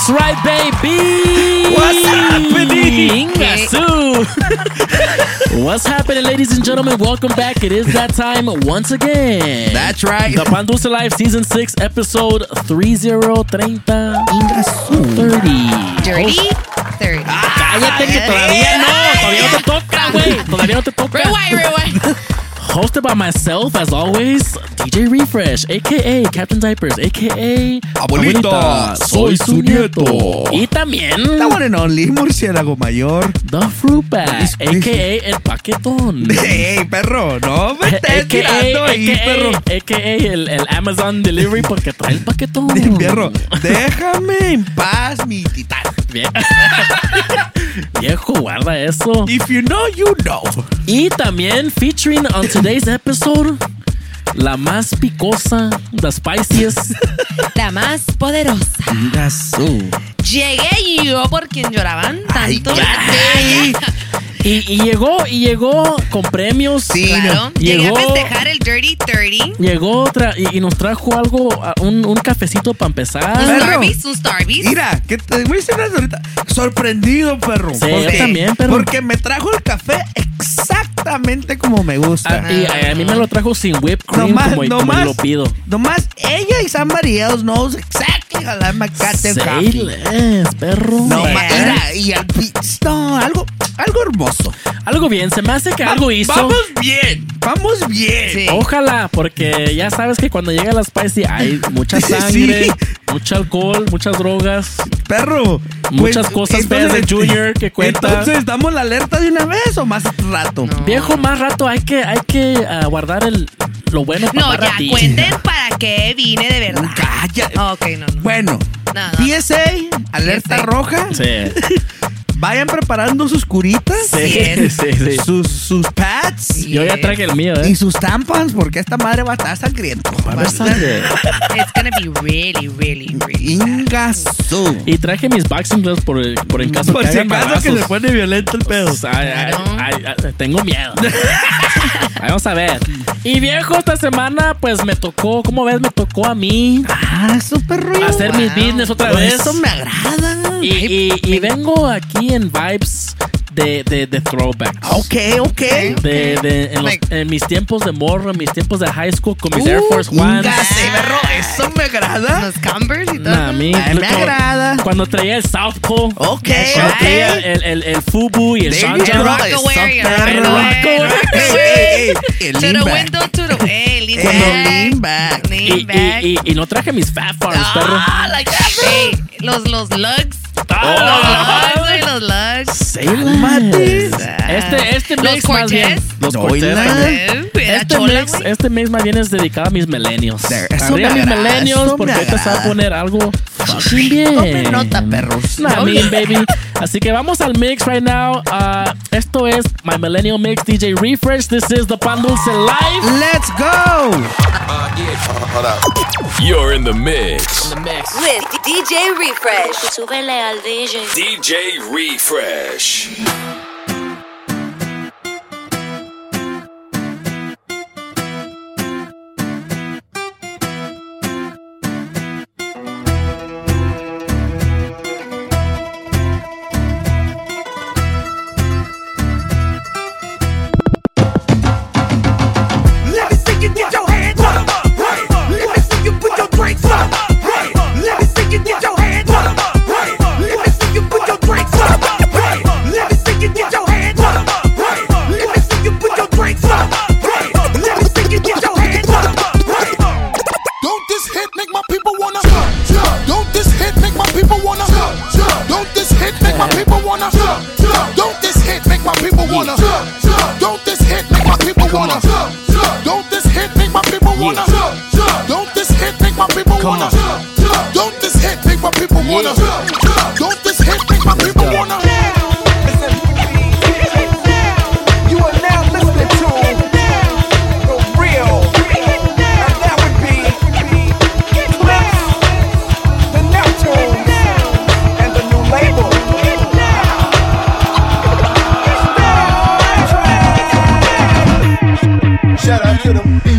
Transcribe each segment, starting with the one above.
That's right, baby. What's happening? Ingasu. What's happening, ladies and gentlemen? Welcome back. It is that time once again. That's right. The Pan Dulce Live Season 6, Episode 3030. 30. Dirty 30. Ah, cállate que ah, todavía no. Todavía no te toca, güey. Todavía no te toca. Rewind, rewind. Hosted by myself, as always, DJ Refresh, aka Captain Diapers, aka Abuelita, soy su nieto. Y también The one and only murciélago mayor. The Fruit Bat, aka El Paquetón. Ey, perro, no me estés AKA, tirando ahí, perro. AKA el, el Amazon Delivery porque trae el paquetón. Perro, déjame en paz, mi titán. Bien. Viejo, guarda eso. If you know, you know. Y también featuring on today's episode, la más picosa, the spiciest. La más poderosa. Llegué yo por quien lloraban Ay, tanto. cállate. Y, y llegó, y llegó con premios. Sí, Claro. no. Llegué a Llegó- festejar el Dirty 30. Llegó otra y, y nos trajo algo, a- un, un cafecito para empezar. Un Perro. Starbies, un Starbies. Mira, que te voy a decir ahorita. Sorprendido, perro. Sí, yo también, perro. Porque me trajo el café exactamente como me gusta. Ah, y a, a mí me lo trajo sin whipped cream Nomás, como, como nomás, lo pido. nomás ella y somebody else knows exactly how less, perro. No, Yeah. mira, y al no, algo, algo hermoso. Algo bien, se me hace que algo hizo. Vamos bien, vamos bien. Sí. Ojalá, porque ya sabes que cuando llega la spicy hay mucha Sí. sangre, mucho alcohol, muchas drogas, Perro. Muchas cosas feas de Junior que cuenta. Entonces, ¿damos la alerta de una vez o más rato? No. Viejo, más rato hay que, hay que ah, guardar el, lo bueno para No, ya ratito. cuenten para qué vine de verdad. Calla. Ah, ok, no, no. Bueno, No, no. PSA, alerta PSA. roja. Sí, Vayan preparando sus curitas, sí, es. sí, sí. sus, sus pads Yo ya traje el mío, y ¿eh? sus tampons, porque esta madre va a estar sangriento. A ver, sangre. It's gonna be really, really. Y traje mis boxing gloves por, por en caso Por que si que se pone violento el pedo. Pues, ay, ay, ay, ay, tengo miedo. Vamos a ver. Y viejo, esta semana, pues me tocó, ¿cómo ves? Me tocó a mí Ah, súper ruido. hacer mis business otra vez. Eso me agrada. Y, y- y vengo aquí en vibes de, de, de throwback. Ok, ok. De, de- en, los- Like- en mis tiempos de morro, en mis tiempos de high school, con mis Air Force Ones. Eso me agrada. Los Converse y todo. Nah, a mí, Ay, me cuando- agrada. Cuando traía el Southpaw. Ok, Cuando traía el, el, el Fubu y el There Sean you John. go. Rockaware, Eso, yeah, perro. Rockaware, Ey, Rockaware. ey, ey, el To lean the back. window, to the hey, lean Cuando back. lean back. Lean Y, back. y, y, y no traje mis Fat Farms, perro. Ah, like that, Hey, los, los lugs. Ah. Los lugs, güey, los lugs. Say Less. Este, este mix más bien. Los también. Era Este chola, mix, güey. este mix más bien es dedicado a mis millennials. There, eso Arriba me mis agrada, millennials, eso porque ahorita se va a agrada. poner algo fucking bien. Tomen nota, perros. Nah, baby. Así que vamos al mix right now. Uh, esto es My Millennial Mix DJ Refresh. This is the Pan Dulce Live. Let's go. You're in the mix. With DJ Refresh. Súbele al DJ. DJ Refresh.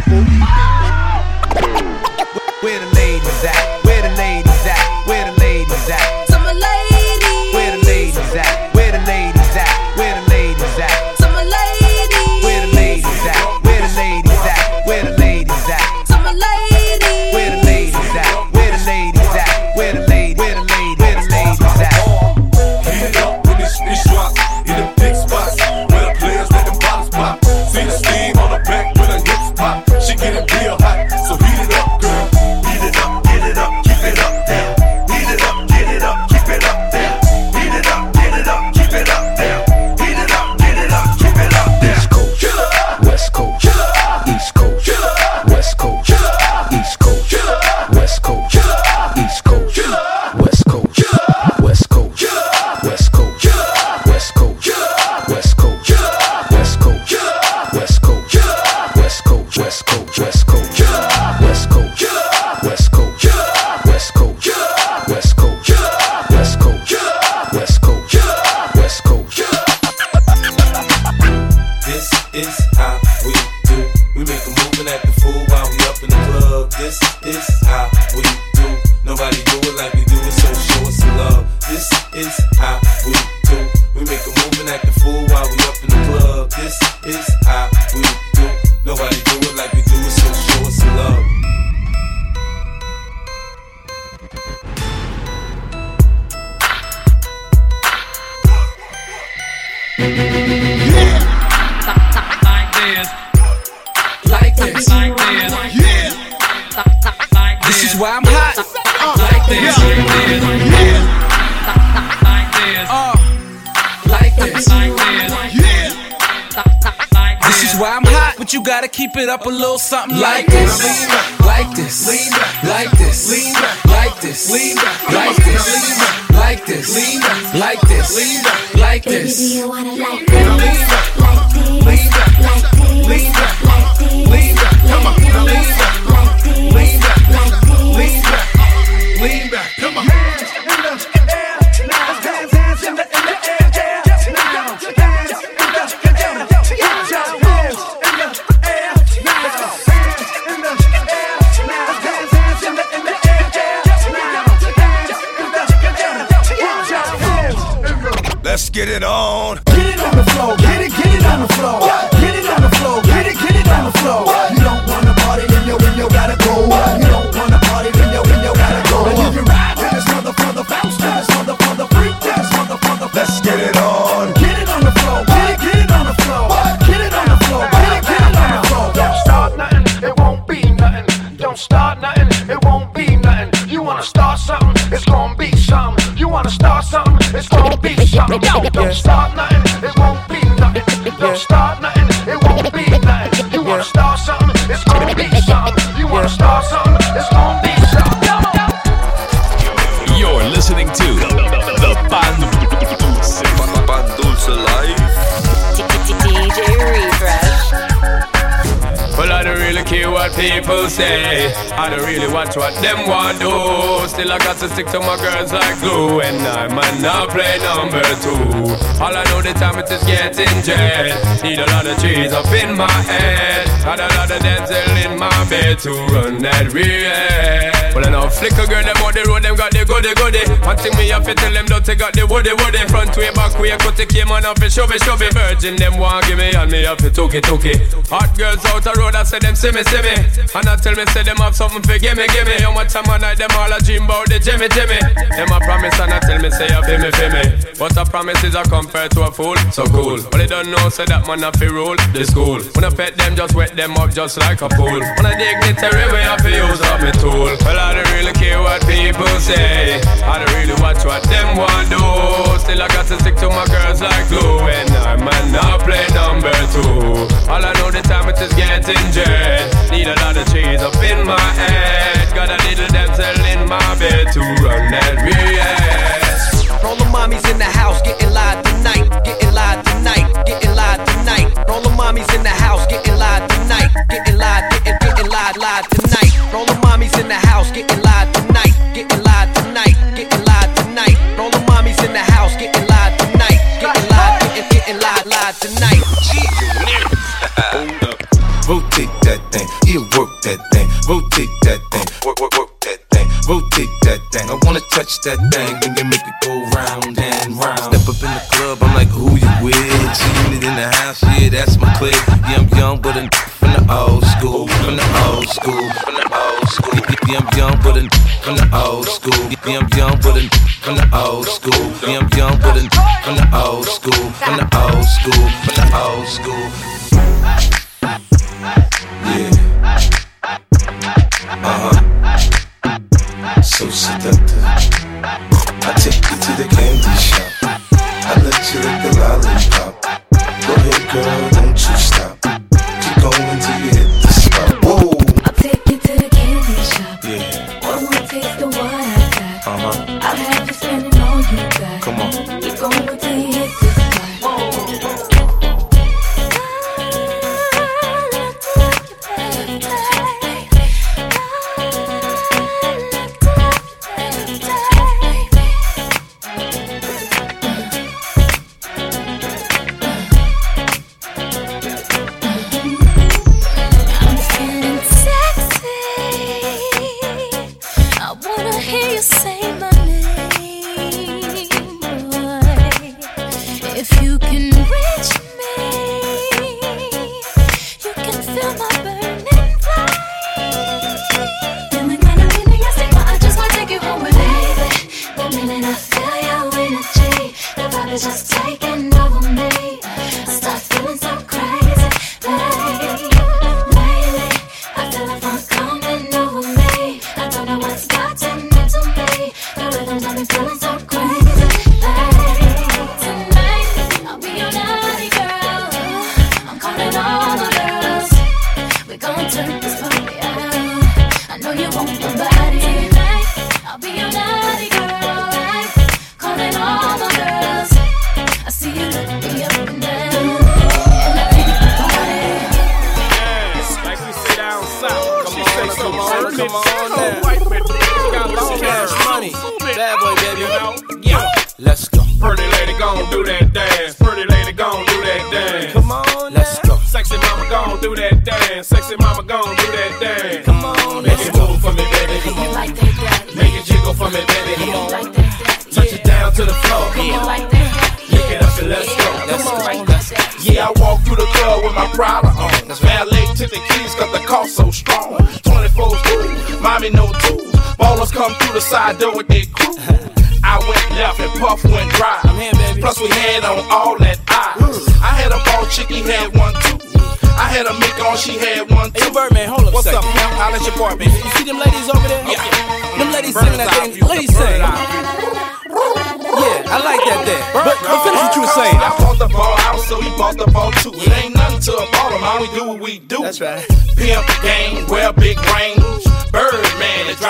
People. I don't really watch what them want do. Still, I got to stick to my girls like glue. And I might not play number two. All I know the time it is getting jet. Need a lot of cheese up in my head. Got a lot of dental in my bed to run that real. Well, I know flicker girl, them on the road, them got the goody goody. One thing me have to tell them, don't take out the woody woody. Front way, back way, cut the came on off it, shove it, shove it. Virgin, them want give me, and me have to took it, took it. Hot girls out the road, I say them see me, see me. And I tell me, say them have something for gimme, gimme. How much time I night, them all a dream about the Jimmy, Jimmy. Them a promise, and I tell me, say you me, feel me. But a promise is a compared to a fool, so cool. But they don't know, say that man a fi rule the school. When I pet them, just wet them up just like a pool. When I dignitary way, I fi use up me tool. Well, I don't really care what people say. I don't really watch what them want do. Still I got to stick to my girls like glue, and I might not play number two. All I know the time it is getting jet. Need a lot of cheese up in my head. Got a little damsel in my bed to run that BS. All the mommies in the house getting live tonight, getting live tonight, getting live tonight. All the mommies in the house getting live tonight, getting live, getting, getting live, live tonight the house, getting live tonight, getting live tonight, getting live tonight. All the mommies in the house, getting live tonight, getting live, getting, getting live, live tonight. Rotate that thing, he'll work that thing. Rotate that thing, work, work, work that thing. Rotate that thing. I wanna touch that thing and then make it go round and round. Step up in the club, I'm like, who you with? Seeing it in the house, yeah, that's my clique. Yeah, I'm young, but I'm from the old school, from the old school, from the old school. Yeah, I'm young with a from the old school. Yeah, I'm young with a from the old school. Yeah, I'm young with a from the old school. From the old school. From the old school. Yeah.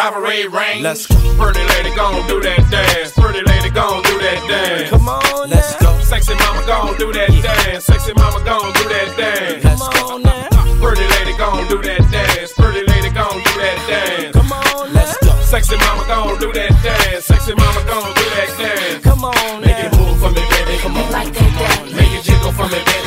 rivalry rings. Let's go. Pretty lady gon' do that dance. Pretty lady gon' do that dance. Come on, let's go. Sexy mama gon' do that yeah. dance. Sexy mama gon' do that dance. Let's Come go. now. Pretty lady gon' do that dance. Pretty lady gon' do that dance. Come on, let's go. Sexy mama gon' do that dance. Sexy mama gon' do that dance. Come on, make it move for me, baby. Come on, like that, make it jiggle for me, baby.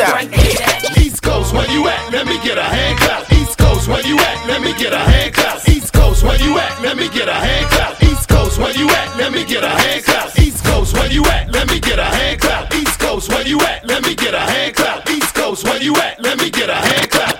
East Coast, where you at? Let me get a hand clap. East Coast, where you at? Let me get a hand clap. East Coast, where you at? Let me get a hand clap. East Coast, where you at? Let me get a hand clap. East Coast, where you at? Let me get a hand clap. East Coast, where you at? Let me get a hand clap. East Coast, where you at? Let me get a hand clap.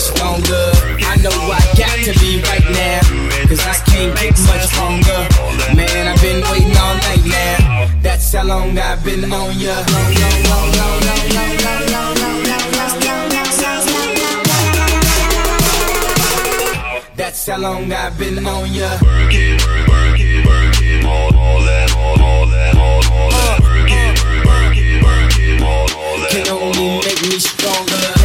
Much longer. I know I got to be right now, cause I can't get much longer. long I've been on ya. That's how long I've been on ya. Work it, work, all, that, all, that, all, that. All that. Can only make me stronger.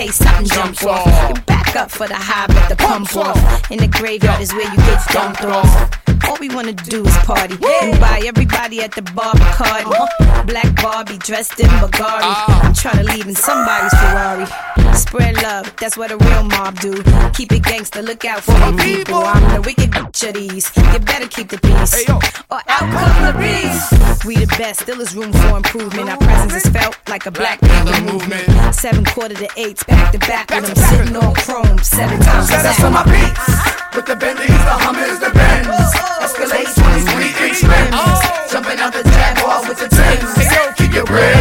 Case something jump off. You back up for the high, but the pump off. In the graveyard is where you get dumped off. All we wanna do is party and buy everybody at the bar Bacardi. Black Barbie dressed in Bugatti. I'm ah. trying to leave in somebody's Ferrari. Spread love, that's what a real mob do. Keep it gangster, look out for the people. I'm the wicked bitch of these. You better keep the peace, or out come the beast. We the best, still is room for improvement. Our presence is felt like a black people movement. Seven quarter to eights, back to back with them sitting on chrome seven times. Set us on my beats. With the Bentleys, the Hummers, the Benz. Escalade 23 inch rims. Jumping out the Jaguar with the Timbs. Keep your bread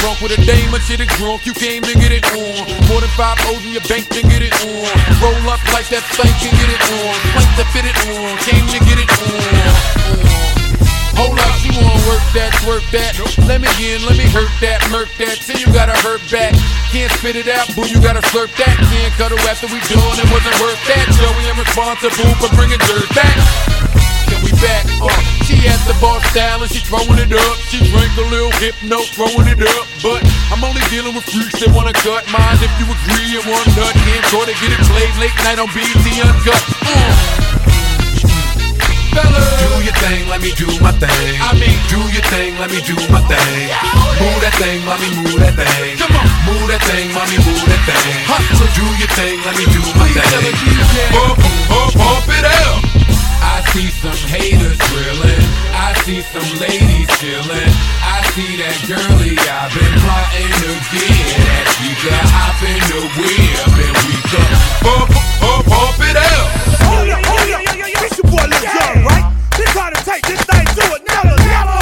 drunk with a dame or shit it drunk. You came to get it on. More than five O's in your bank to get it on. Roll up like that thing can get it on. Plank to fit it on. Came to get it on. Hold up, you wanna work that, work that. Let me in, let me hurt that, murk that. Till you gotta hurt back. Can't spit it out, boo, you gotta slurp that. Can't cuddle after we done, it wasn't worth that. Joey, I'm responsible for bringing dirt back. Can we back up? She at the bar style and she throwing it up. She drink a little hypno, throwing it up. But I'm only dealing with freaks that wanna cut mine. If you agree, it one nut. Can't try to get it played late night on BT Uncut. Uh. Fellas. Do your thing, let me do my thing. I mean, do your thing, let me do my thing. Move that thing, mommy, move that thing. Come on, move that thing, mommy, move that thing. Hustle, do your thing, let me do my thing. Pump, pump, pump it up. I see some haters drilling. I see some ladies chilling. I see that girlie I've been plotting to get at. She got hop in the whip and we come pump, pump, pump it up. Hold up, hold up. It's your boy Lil Jon, right? This how to take this thing to another level.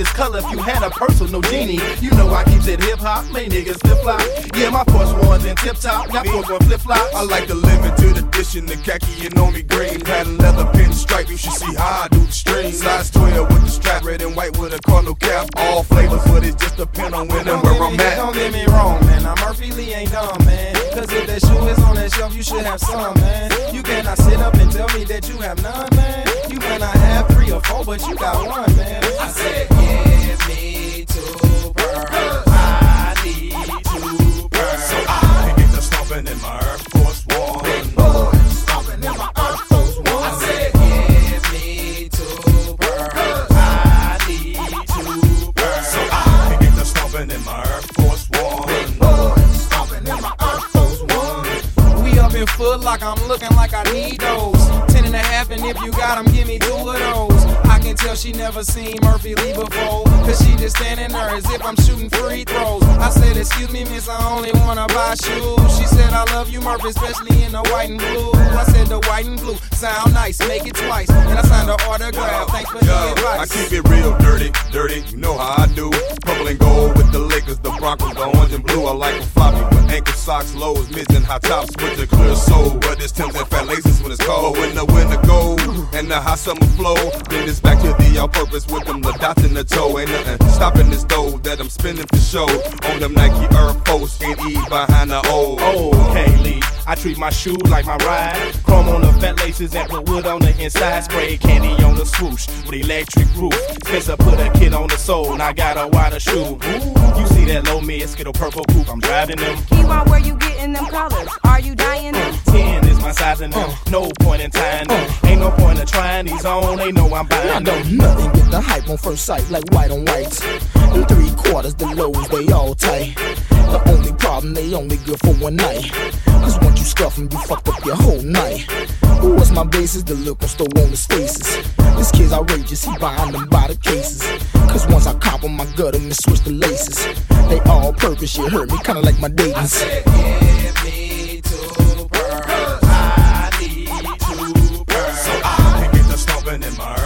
this color if you had a personal genie. You know I keeps it hip hop, made niggas flip flop. Yeah, my Porsche ones in tip top, Got four going flip flop. I like to live to the dish in the khaki and on me green. patent leather pinstripe, you should see how I do the string. Size 12 with the strap, red and white with a cardinal cap. All flavors, but it just depend on when and where I'm at. Don't get me wrong, man. I'm Murphy Lee ain't dumb, man. Cause if that shoe is yourself, you should have some, man. You cannot sit up and tell me that you have none, man. You cannot have three or four, but you got one, man. I said, give me two birds. I need two birds. So I can get the stomping in my I'm looking like I need those. Ten and a half, and if you got them, give me two of those. Can tell she never seen Murphy Lee before. Cause she just standing there as if I'm shooting free throws. I said, Excuse me, miss, I only wanna buy shoes. She said, I love you, Murphy, especially in the white and blue. I said, The white and blue sound nice, make it twice. And I signed an autograph. Thanks for Yo, the I keep it real dirty, dirty. You know how I do. Purple and gold with the Lakers, the Broncos, the orange and blue. I like them floppy with ankle socks, lows, mids, and high tops with the clear sole. But it's Tim's and fat laces when it's cold. But when the winter gold and the hot summer flow, then it's back to the all purpose with them the dots in the toe. Ain't nothing stopping this dough that I'm spending for show. On them Nike Air Force and E behind the O. Okay, Lee. I treat my shoe like my ride. Chrome on the fat laces and put wood on the inside. Spray candy on the swoosh with electric roof. Spencer put a kid on the sole and I got a wider shoe. Ooh, you see that low mid skittle purple coupe? I'm driving them. Keyword, where you getting them colors? Are you dying them? 10 is my size and them. No point in tying them. Ain't no point in trying these on. They know I'm I buying know them. nothing, get the hype on first sight like white on whites. And three quarters, the lows, they all tight. The only problem, they only good for one night. Cause once you scuff 'em, you fucked up your whole night. Who was my basis? The look on store on the stasis. This kid's outrageous, he buying them by the cases. Cause once I cop 'em, I gut 'em and switch the laces. They all purpose, shit hurt me, kinda like my dating. So I can get the stomping in my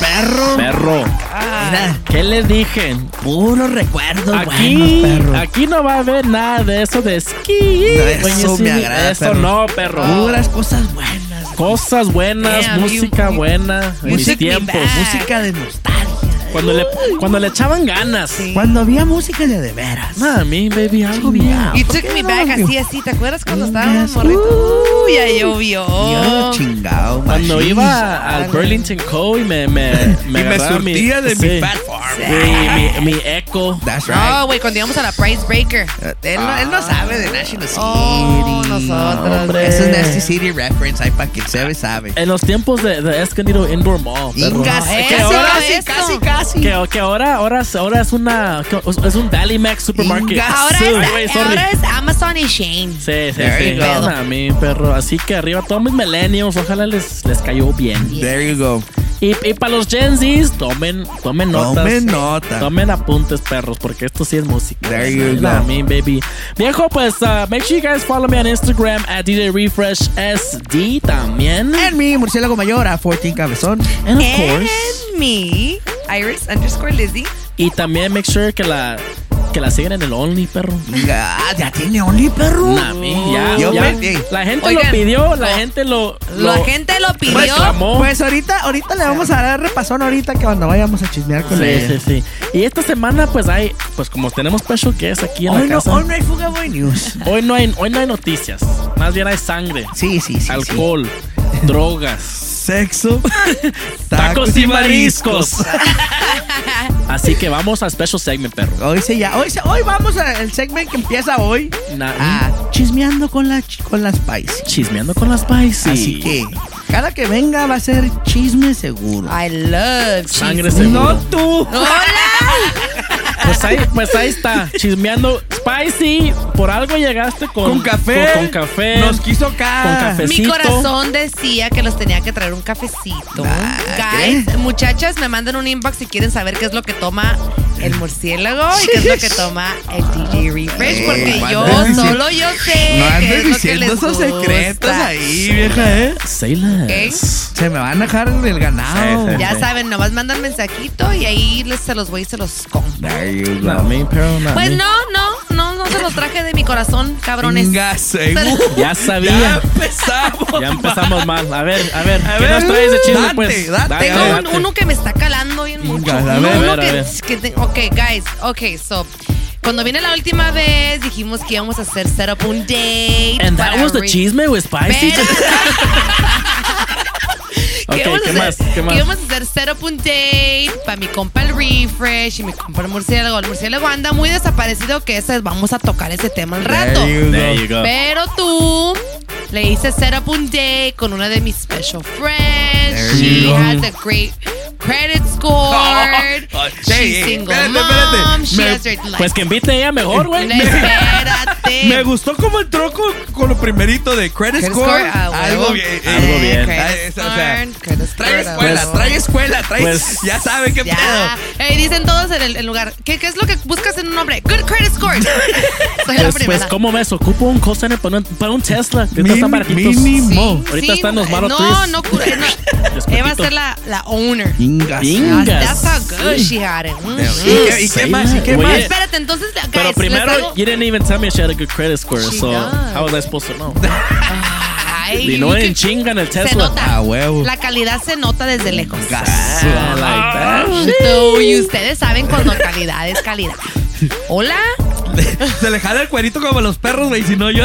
Perro. Perro. Mira, ¿Qué les dije? puros recuerdos Aquí, buenos, perro. aquí no va a haber nada de eso de esquí. No, eso sí, me agrada, Eso perro. no, perro. Puras cosas buenas. Cosas buenas, Damn, música buena en mis tiempos. Música de nostalgia. Cuando le, cuando le echaban ganas. Cuando había música de de veras. Mami, baby, algo bien. You took me back así, así. ¿Te acuerdas cuando estábamos morritos? Uy, ya llovió. Yo chingado, Cuando machín. iba al Burlington Co. y me, me, me, Y me surtía de mi Fat Farm. Sí, mi, mi Echo. That's No, güey, cuando íbamos a la Price Breaker. Él, no- él no sabe de National City. Oh, nosotros. Eso es Nasty City reference. Ahí para quien sabe, sabe. En los tiempos de, de Escondido Indoor Mall. Ingas, Que casi, ahora- casi, casi, casi. Que, que ahora, ahora, ahora es una es un Dally Max Supermarket. Ahora, Sí, es, sorry. ahora es Amazon y Shane. Sí, sí, There sí. you go. A mí, perro. Así que arriba todos mis millennials, ojalá les, les cayó bien. There you go. Y, y para los Gen Zs, tomen, tomen notas. Tomen nota. Tomen apuntes, perros, porque esto sí es música. There you go. I mean, baby. Viejo, pues, uh, make sure you guys follow me on Instagram at DJ Refresh SD también. En mi murciélago mayor a 14 cabezón. And of course. And me, Iris underscore Lizzy. Y también make sure que la, que la sigan en el Only, perro. Ah, ya tiene Only, perro. Nah, ya, Yo ya. La gente Oigan, lo pidió, la gente lo, La gente lo pidió. reclamó. Pues ahorita, ahorita le vamos a dar repasón ahorita que cuando vayamos a chismear con Sí, ella. sí, sí. Y esta semana, pues hay, pues como tenemos special guest aquí en Hoy la no, casa. hoy no hay Fuga Boy News. Hoy no hay, hoy no hay noticias. Más bien hay sangre, Sí, sí, sí. alcohol, drogas, Sexo, tacos y mariscos. Así que vamos al special segment, perro. Hoy se ya, hoy, se- hoy vamos al segment que empieza hoy. Na- Ah, chismeando con la con las Spicy. Chismeando con las Spicy. Así que cada que venga va a ser chisme seguro. I love Sangre cheese. seguro. No tú. Pues ahí, pues ahí está, chismeando. Spicy, por algo llegaste con, Con café. Con, con café. Nos quiso acá. Con. Mi corazón decía que los tenía que traer un cafecito. Ah, Guys, muchachas, me mandan un inbox si quieren saber qué es lo que toma el murciélago y qué es lo que toma el DJ Refresh, Eh, porque yo solo yo sé No andes es lo que diciendo les esos gusta. secretos ahí, vieja, ¿eh? Say less. Se me van a dejar el ganado. Sí, sí. Ya saben, nomás mandan mensajito y ahí les, se los voy y se los compro. Pues me. no, no, no, no se los traje de mi corazón, cabrones. Venga. Ya sabía. Ya empezamos. Ya empezamos mal. A ver, a ver, A ¿qué ver, nos traes de date, pues? date. Tengo date. uno que me está calando mucho. a No, ver, uno a ver, que, a ver. que te- ok, guys, ok, so. Cuando vine la última vez, dijimos que íbamos a hacer setup un date. And that was the chisme with Spicy. que Ok, íbamos a ¿qué más? ¿Qué más? Que íbamos a hacer setup un date para mi compa el refresh y mi compa el murciélago. El murciélago anda muy desaparecido que ese, vamos a tocar ese tema al rato. There you go. There you go. Pero tú Le hice set up un day con una de mis special friends. There She you go. has a great credit score. She's Hey, single espérate, mom. espérate. She Me- has her like, Pues que invite ella mejor, güey. Espérate. Me gustó como entró con, con lo primerito de credit, Credit score. score, ah, algo bien. Eh, Algo bien. credit Ah, es- o sea, score, credit score, Trae escuela, huevo. trae escuela, trae. Pues- ya sabe qué Ya. pedo. Ey, dicen todos en el, el lugar. ¿Qué, ¿Qué es lo que buscas en un hombre? Good credit score. Soy la Pues, primera. pues, ¿cómo ves? Ocupo un call center para un, para un Tesla. Ahorita están baratitos. mínimo. Ahorita están los Model No, 3. no, no. Ella va a ser la, la owner. Ingas. Ingas. That's how good she had it. Mm. ¿Y qué, y qué más? ¿Y qué más? Espérate, entonces, guys, Pero primero, hago- you didn't even tell me she had a good credit score. She so, does. how was I supposed to know? Ay, y no en chinga en el Se Tesla. nota. Ah, huevo. La calidad se nota desde lejos. Ah, like that. So, y ustedes saben cuando calidad es calidad. Hola. Se le jala el cuerito como a los perros, güey. Si no, yo.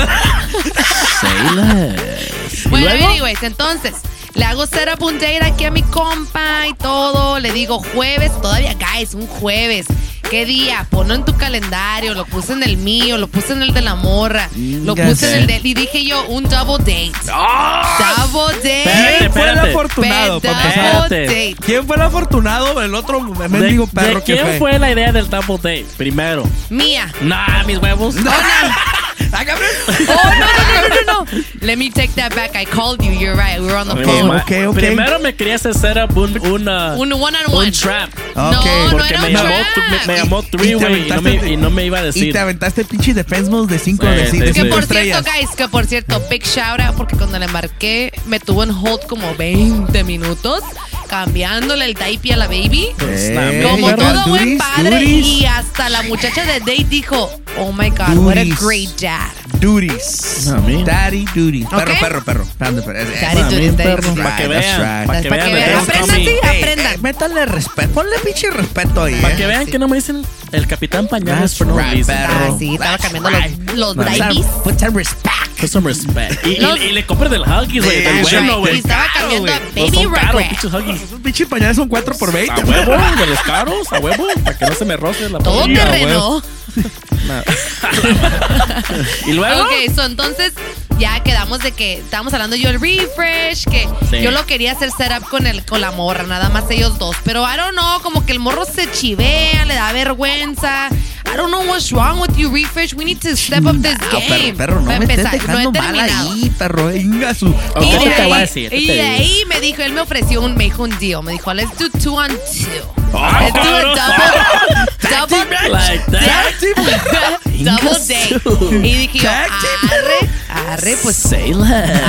¿Y Bueno, anyways, entonces, le hago un date aquí a mi compa y todo. Le digo jueves, todavía, guys, un jueves. ¿Qué día? Ponlo en tu calendario. Lo puse en el mío, lo puse en el de la morra. Lo puse en el de. Y dije yo, un double date. Double date. ¿Quién fue el espérate. afortunado? Double para empezar? date. ¿Quién fue el afortunado? El otro ¿De, mendigo de perro que quién fue. fue la idea del double date? Primero. Mía. Nah, mis huevos. Ah, cabrón. Oh, no, no, no, no, no, no. Let me take that back. I called you. You're right. We were on the phone. mamá- ok, ok. Primero me quería hacer un, un, uh, Un one on one. un trap. No, Ok. no Porque era me un llamó, trap. me, me llamó Y three te way y no, me, aventaste- y no me iba a Y decir. te aventaste pinche defense mode de 5 Sí, de sí, 5 sí. Que por estrellas. cierto, guys, que por cierto, big shout out porque cuando le embarqué me tuvo en hold como 20 minutos cambiándole el diaper a la baby. Pues, Eh, Como todo buen padre duties. y hasta la muchacha de date dijo, "Oh my god, what a great dad." Duties. A mí. Daddy duties. Perro, Ok. perro, perro. Espérate. Daddy duties, daddy right, duties. Para que that's vean. right. Para que Para que vean. aprendan, sí, Ey, aprendan. eh, métanle respeto. Ponle pinche respeto ahí. Para eh. que vean que no me dicen el capitán pañales That's for no right. Ah, sí, estaba cambiando right. los, los Put some- diapers. Put some respect. Put some respect. Y, y- y le compré del Huggies, güey. Del bueno, güey. Estaba cambiando a baby Huggies. Esos pinches pañales son 4 por 20. A huevo, de los caros, a huevo, para que no se me roce la Todo terreno. Y luego, Ok, so entonces ya quedamos de que estábamos hablando yo el refresh, que Sí. yo lo quería hacer setup con el con la morra, nada más ellos dos. Pero I don't know, como que el morro se chivea, le da vergüenza. I don't know what's wrong with you, refresh. We need to step up this No, game. perro, perro, no a me estés empezar, no dejando mal ahí, perro. Inga su. Y Ok, de, ahí, decir, y de ahí me dijo, él me ofreció un, me dijo un deal. Me dijo, let's do two on two. Ah, let's do a cabrón. double, double, like that. double date. Y dije yo, arre, arre, pues less.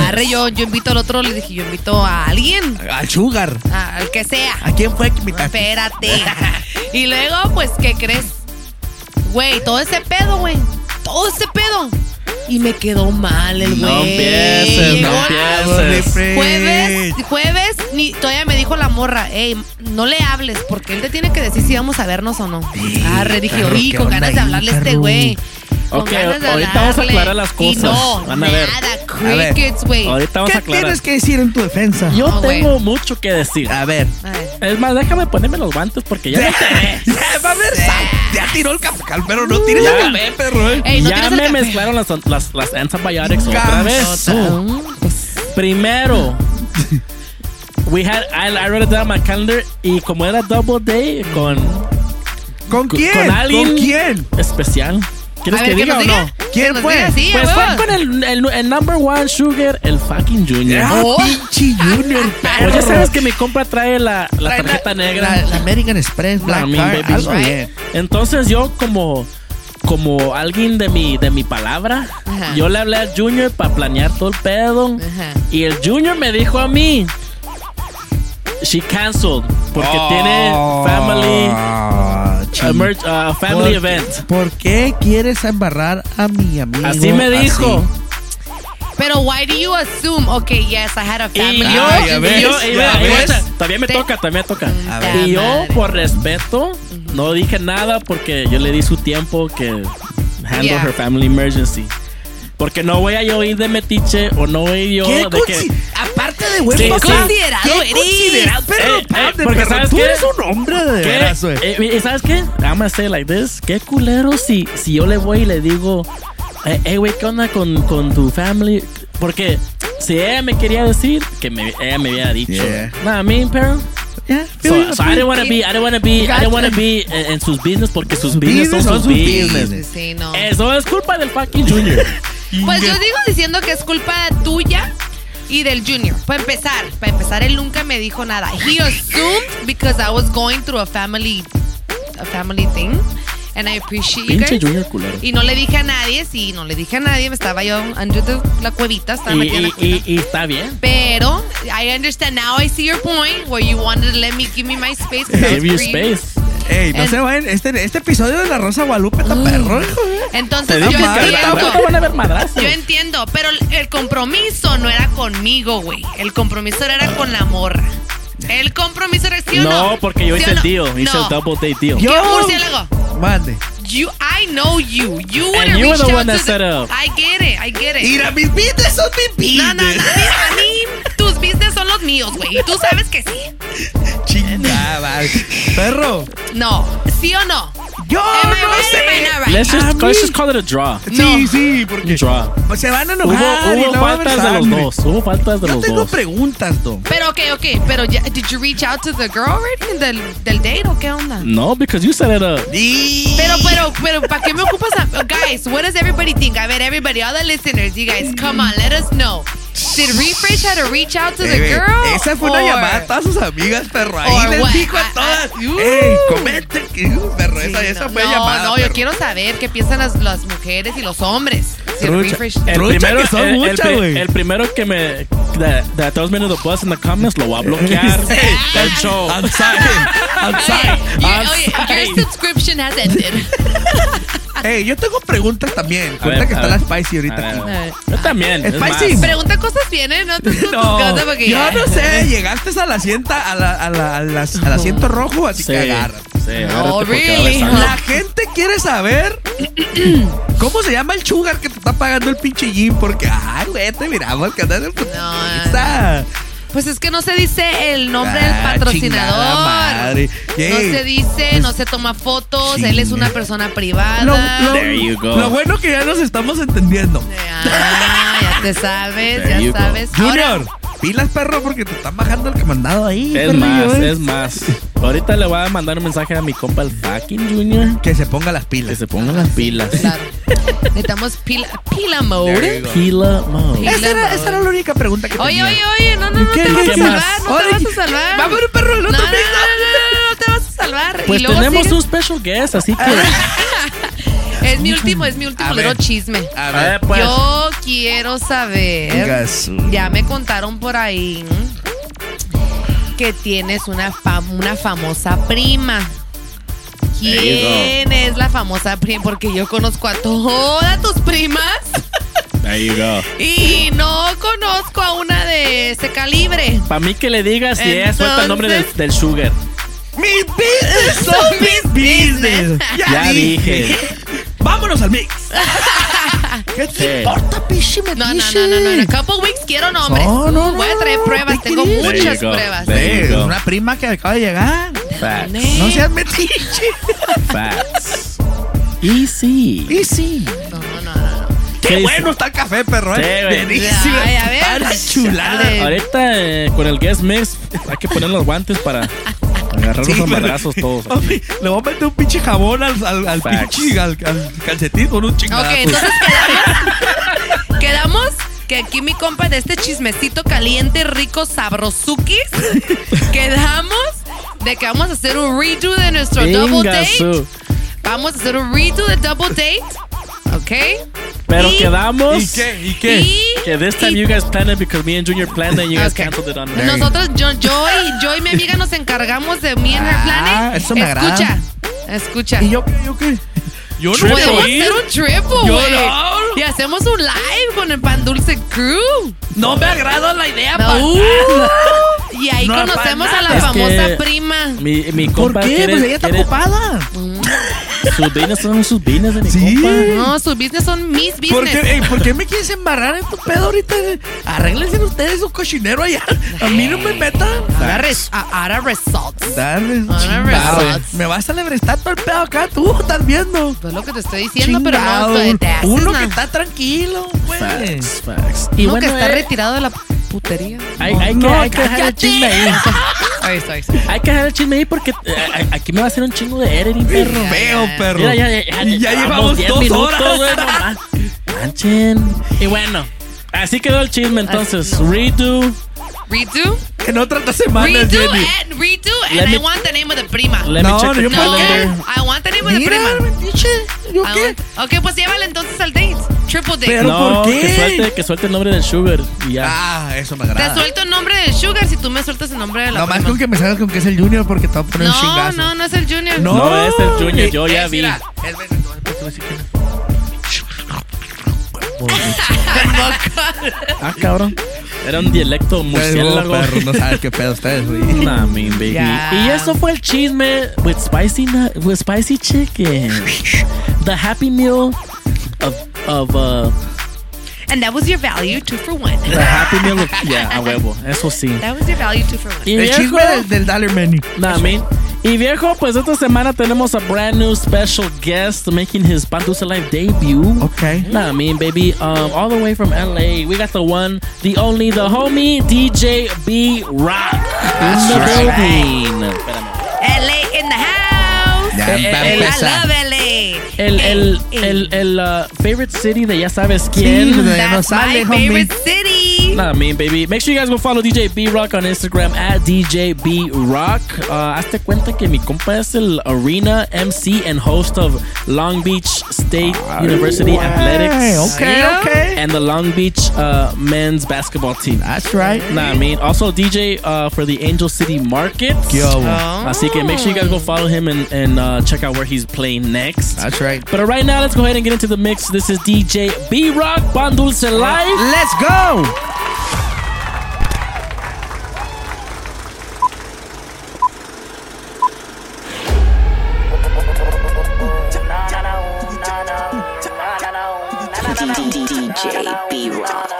Arre, yo, yo invito al otro, le dije, yo invito a alguien, Al sugar. a- al que sea. ¿A quién fue que invitaste? Espérate. y luego, pues, ¿qué crees? Güey, todo ese pedo, güey. Todo ese pedo. Y me quedó mal el güey. No empieces, no empieces. Jueves, jueves, ni, todavía me dijo la morra, hey, no le hables, porque él te tiene que decir si vamos a vernos o no. Arre, dije, ¿qué con ganas de hablarle a este güey. Ok, ahorita vamos a aclarar las Y cosas. no, Van a ver. nada, ver. crickets, güey. Ahorita vamos a ¿Qué aclarar. tienes que decir en tu defensa? Yo No, tengo mucho que decir. A ver. A ver. Es más, déjame ponerme los guantes porque ya me enteré. Ya, va a ver, sal. Ya tiró el café, pero no tires Ya. el café, perro. eh. Ey, no ya el me café. mezclaron las, las, las antibiotics otra Gas. vez. Primero, we had, I, I wrote it down on my calendar y como era double day con, ¿Con con- quién? con alguien ¿Con quién? especial. ¿Quieres A que ver, diga o diga. no? ¿Quién fue? diga, sí, a Pues fue con el, el, el number one sugar, el fucking Junior. Ah, Oh. pinche Junior, perro. Oye, ¿sabes que mi compa trae la, la Trae tarjeta negra? La, la American Express, Black mean, Card, baby. algo bien. Entonces yo como como alguien de mi de mi palabra, Ajá. yo le hablé al Junior para planear todo el pedo Ajá. y el Junior me dijo a mí she canceled porque tiene family Chi- emer- uh, family ¿Por- event. ¿Por qué quieres embarrar a mi amigo? Así me dijo. Pero why do you assume? Okay, yes, I had a Y family. yo, Ah, ya y yo- y mira, también me Te- toca, también me toca. A ver. Y yo, por respeto, no dije nada porque yo le di su tiempo que handle Yeah. her family emergency. Porque no voy a yo ir de metiche o no voy yo ¿Qué de que... Aparte de buen Sí, papá. Considerado ¿qué eres. considerado? Perro, Eh, eh, espérate, porque perro, ¿sabes tú qué? eres un hombre de ¿Qué? veras, güey. Eh, ¿Y sabes qué? I'm gonna say like this. ¿Qué culero si, si yo le voy y le digo, eh, hey, güey, ¿qué onda con, con tu family? Porque si ella me quería decir, que me, ella me hubiera dicho. Yeah. Nah, I mean, pero. Yeah, So, so I didn't want to be, I didn't want to be, I didn't want to be en, en sus business porque sus business son sus business. Sí, no. Eso es culpa del fucking Junior. Pues yo digo diciendo que es culpa tuya y del Junior. Para empezar, para empezar, él nunca me dijo nada. He assumed because I was going through a family, a family thing. And I appreciate you Pinche guys. Junior culero. Y no le dije a nadie, sí, no le dije a nadie, me estaba yo under the- la cuevita, estaba Y, metida en la y, cuevita. y, y está bien. Pero I understand now. I see your point where you wanted to let me give me my space. 'cause I was Give you free. space. Ey, no En- se vayan. Este, este episodio de La Rosa Guadalupe está perro, hijo. Entonces yo entiendo. ahorita van a ver madrazos. Yo entiendo, pero el- el compromiso no era conmigo, güey. El compromiso era con la morra. El compromiso era sí o no. No, porque yo ¿Sí hice o el no? deal. Hice No. el double date deal. ¿Qué murciélago? Mande. You, I know you. You would And have you were the one that set up. I get it, I get it. Mira, mis son mis No, no, no. business. A mí, tus business son los míos, güey. Y tú sabes que sí. Chingada. Perro. No. ¿Sí o no? Yo Am I no right, sé. am I not right? Let's A just, mí- let's just call it a draw. Sí, sí, porque Draw. pues se van a Hubo, enojar y hubo no va a haber faltas de los sangre. dos. Hubo faltas de Yo los tengo dos. preguntas, Dom. Pero, ok, ok. Pero, ya, ¿did you reach out to the girl already del, del date o qué onda? No, because you set it up. Pero, pero, pero, ¿para qué me ocupas a... Guys, what does everybody think? A ver, everybody, all the listeners, you guys, come on, let us know. Did Refresh had to reach out to the Eh, girl? Esa fue una llamada a todas sus amigas, perro. Ahí les what? dijo a I- todas. I- uh. Ey, comenten que, uh, perro, Sí, esa, esa no, fue no, llamada. no, yo quiero saber qué piensan las, las mujeres y los hombres. Si el. Refresh... Primero, que son el, el muchas, pri- güey. el primero que me that, throws me the bus in the comments lo voy a bloquear. el show. I'm sorry. I'm sorry. You- I'm oye, sorry. your subscription has ended. Ey, yo tengo preguntas también. A Cuenta ver, que está ver. la Spicy ahorita aquí. Yo también. Spicy. Pregunta cosas bien, ¿eh? No No, porque yo ya- no sé, llegaste al asiento, a la, a la- a las- al asiento rojo, así Sí, que agarra. sí, a haber really? La gente quiere saber cómo se llama el sugar que te está pagando el pinche gym, porque, ay, güey, te miramos que andas en putiza. Pues es que no se dice el nombre Ah, del chingada patrocinador. madre. No se dice, no se toma fotos, él es una persona privada. Lo, lo- There you go. lo bueno que ya nos estamos entendiendo. Ah, ya te sabes, There ya sabes. Junior, Ahora, pilas, perro, porque te están bajando el que mandado ahí. Es más, eh. es más. Ahorita le voy a mandar un mensaje a mi compa el fucking Junior. Que se ponga las Que pilas. se pongan las pilas. claro. Necesitamos pila, pila mode. Pila mode. Pila Esa era, mode. esa era la única pregunta que Oye, tenía. oye, oye, no, no, no ¿Qué, te vas a salvar, no te vas a salvar. Vamos, perro, el No, otro no, no, no, no, no te vas a salvar. Pues y luego tenemos sigue- un special guest, así que. Es mi último, es mi último little chisme. A ver, pues. Yo quiero saber. Ya me contaron por ahí que tienes una, fam- una famosa prima. ¿Quién es la famosa prima? Porque yo conozco a todas tus primas There you go. y no conozco a una de ese calibre. Para mí que le digas si ella suelta el nombre del, sugar. Mis business son mis business. Ya, Ya dije. Vámonos al mix. ¿Qué te Sí. importa, pinche No, no, no, no, no. En a couple weeks quiero nombres. No, no, Voy a no, traer pruebas. ¿qué Tengo muchas pruebas. There you Es go. una prima que acaba de llegar. Facts. No seas metiche. Facts. Easy. Y sí. No, no, no, no. Qué ¿Qué bueno está el café, perro. Sí, ¿eh? Buenísimo. Ay, a ver. Chulada. Ahorita eh, con el guest mix hay que poner los guantes para agarrar Sí, los pero- madrazos todos. Le voy a meter un pinche jabón al, al, al pinche al, al calcetín con un chingadazo. Ok, entonces quedamos, quedamos que aquí mi compa de este chismecito caliente, rico, sabrosukis, quedamos de que vamos a hacer un redo de nuestro double date. su. Vamos a hacer un redo de double date. ¿Ok? Pero Y- quedamos ¿Y qué? ¿Y qué? Y, que this time y- you guys planned it because me and Junior planned it and you guys Ok. canceled it on Nosotros, yo, yo, y, yo y mi amiga nos encargamos de me and her Ah, planet. eso me agrada. escucha, escucha. ¿Y yo qué? ¿Yo qué? Yo no Podemos ir. hacer un triple, Yo güey. no. Y hacemos un live con el Pan Dulce Crew. No me agrada la idea, No, uh, y ahí No, conocemos a la. Es famosa prima. Mi, mi ¿Por compa qué? quiere- Pues ella está quiere- ocupada. Sus business son sus business de mi Sí. compa. No, sus business son mis business. ¿Por qué, ey, ¿Por qué me quieres embarrar en tu pedo ahorita? Arréglense ustedes su cochinero allá. A mí no me metan. Ahora, res- a- ahora results. Dale, Ahora results. Me vas a lebrestar todo el pedo acá, tú estás viendo. Pues lo que te estoy diciendo, pero no te, te haces Uno que está tranquilo, güey. Facts, facts. Y Uno bueno, que está eh, retirado de la putería. hay, hay que, No, hay que dejar el chisme ahí. Ahí está, ahí está. Hay que dejar el chisme ahí porque eh, a- aquí me va a hacer un chingo de editing, perro. Feo, perro. Mira, ya, ya, ya, Y ya llevamos llevamos 10 dos minutos, horas. güey, no más. Manchen. Y bueno, así quedó el chisme entonces. Redo. Redo? En otra semana, Redo Jenny. and redo, Let and I me- want the name of the prima. Let me No, check the yo calendar. I want the name of the Mira, prima. metiche. ¿Yo I qué? want- Ok, pues llévala entonces al date. Triple date. Pero- No, ¿por qué? que suelte, que suelte el nombre del Sugar y ya. Ah, eso me Te agrada. suelto el nombre del Sugar si tú me sueltas el nombre de la Nomás prima. con que me salgas con que es el Junior porque te va a poner un No, chingazo. no, no es el Junior. No, es el Junior, yo ya vi. te. Ah, cabrón. Era un dialecto murciélago. perro, no saben qué pedo ustedes, güey. Nah, mean, baby. Y eso fue el chisme with spicy nut, with spicy chicken. The happy meal of of uh And that was your value, two for one. the happy meal of yeah, a huevo. Eso sí. That was your value, two for one. Y El chisme del, del Dollar Menu. nah, mean. Y viejo, pues esta semana tenemos a brand new special guest making his Pandusa Live debut. Okay. Nah, mean, baby, um, all the way from LA, we got the one, the only, the homie, DJ B Rock in the right. building. Espérame. LA in the house. Ya va a eh, I love LA. El, Ey, el, el, el uh, favorite city de ya sabes Sí, quién. de- no sale, my homie. favorite city. Nah, mean, baby. Make sure you guys go follow DJ B Rock on Instagram at DJ B Rock. Uh, hazte cuenta que mi compa es el arena MC and host of Long Beach State University Athletics. Okay, Yeah. okay. And the Long Beach uh, men's basketball team. That's right. Nah, I mean, also DJ uh, for the Angel City Market. Yo. Oh. Así que make sure you guys go follow him and, and uh, check out where he's playing next. That's right. But right now, let's go ahead and get into the mix. This is DJ B Rock Pan Dulce Live. Let's go. DJ B Rock.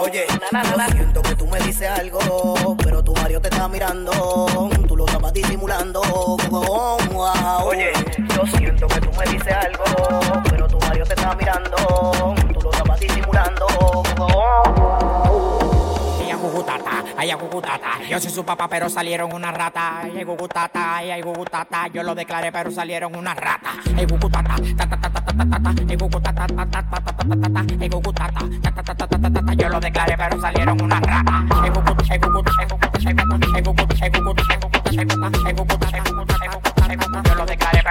Oye, siento que tú me dices algo, estaba mirando, tú lo estabas disimulando. Oh. Oye, yo siento que tú me dices algo, pero tu Mario te está mirando, tú lo estabas disimulando. Ella gugutata, ella gugutata, yo soy su papá pero salieron una rata. Ella gugutata, ella gugutata, yo lo declaré pero salieron una rata. Ella gugutata, ta ta ta ta ta ta ta, ella gugutata ta ta ta ta ta ta ta, ella gugutata ta ta ta ta ta ta ta, yo lo declaré pero salieron una rata. Ella gugutata, ella gugutata, Yo lo dejaré, I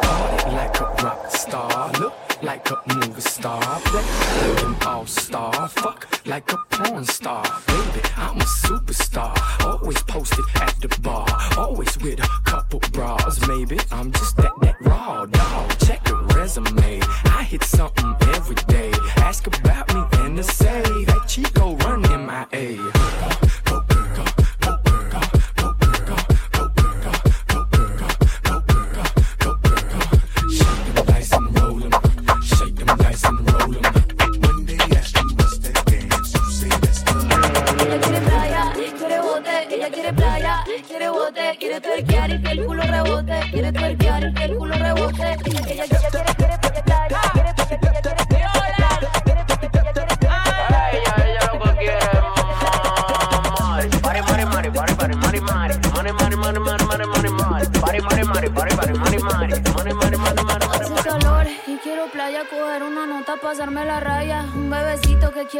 party like a rock star. Look like a movie star, play an all star, fuck like a porn star, baby. I'm a superstar, always posted at the bar, always with a couple bras. Maybe I'm just that that raw dog. Check the resume, I hit something every day. Ask about me and they say that run MIA. Go girl, go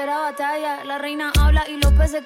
quiera batalla. La reina habla y los peces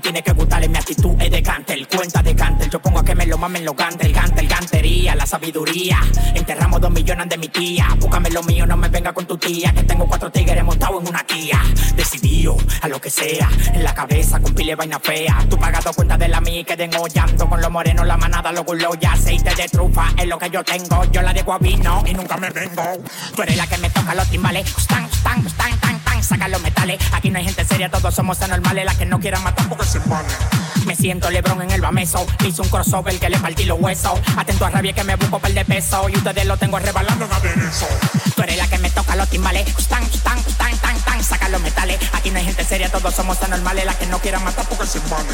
tiene que gustarle mi actitud es de cantel cuenta de cantel. Yo pongo a que me lo mamen los gantel gantel gantería la sabiduría. Enterramos dos millones de mi tía búscame lo mío no me venga con tu tía que tengo cuatro tigres montados en una Kia decidido a lo que sea en la cabeza con pile vaina fea. Tú pagado cuenta de la mía y queden hollando con los morenos la manada los gulos y aceite de trufa. Es lo que yo tengo yo la dejo a vino y nunca me vengo. Tú eres la que me toca los timbales. Tan, tan, saca los metales. Aquí no hay gente seria, todos somos anormales. Las que no quieran matar porque se van. Me siento Lebron en el bameso. Hice un crossover que le partí los huesos. Atento a rabia que me busco par de peso. Y ustedes lo tengo rebalando aderezo. Tú eres la que me toca los timbales. Stan, stan, stan, tan, tan, saca los metales. Aquí no hay gente seria, todos somos anormales. Las que no quieran matar porque se van.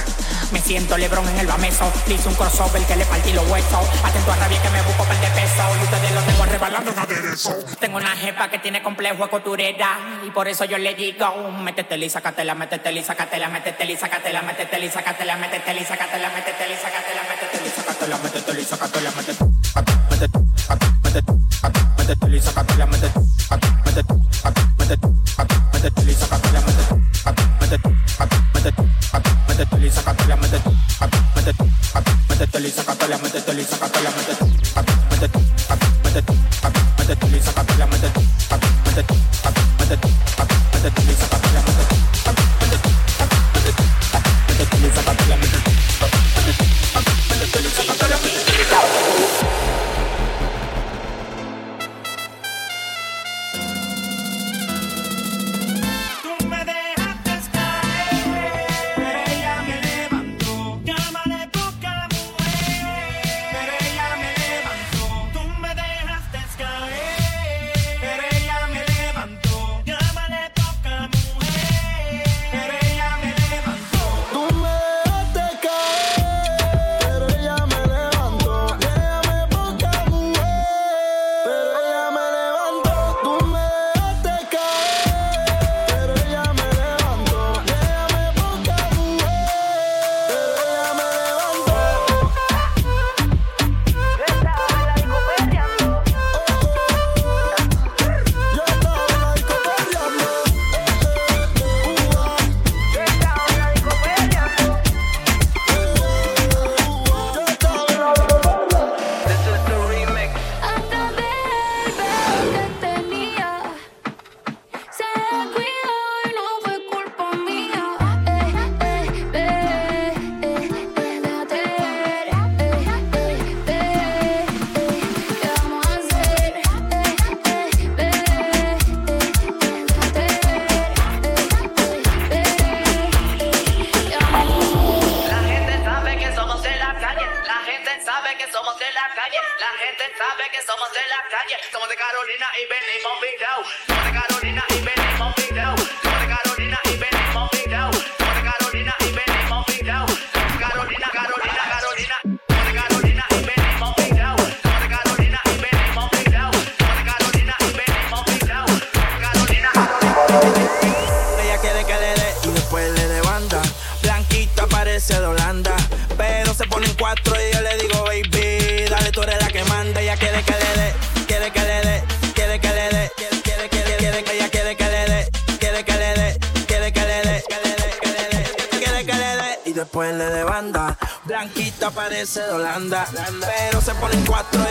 Me siento Lebron en el bameso. Hice un crossover que le partí los huesos. Atento a rabia que me busco par de peso. Y ustedes lo tengo rebalando aderezo. Tengo una jefa que tiene complejo de costurera y por eso yo le digo, métetela y sácatela, métetela y sácatela, métetela y sácatela, métetela y sácatela, métetela y sácatela, métetela y sácatela, métetela y sácatela, métetela y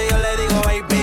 yo le digo, baby,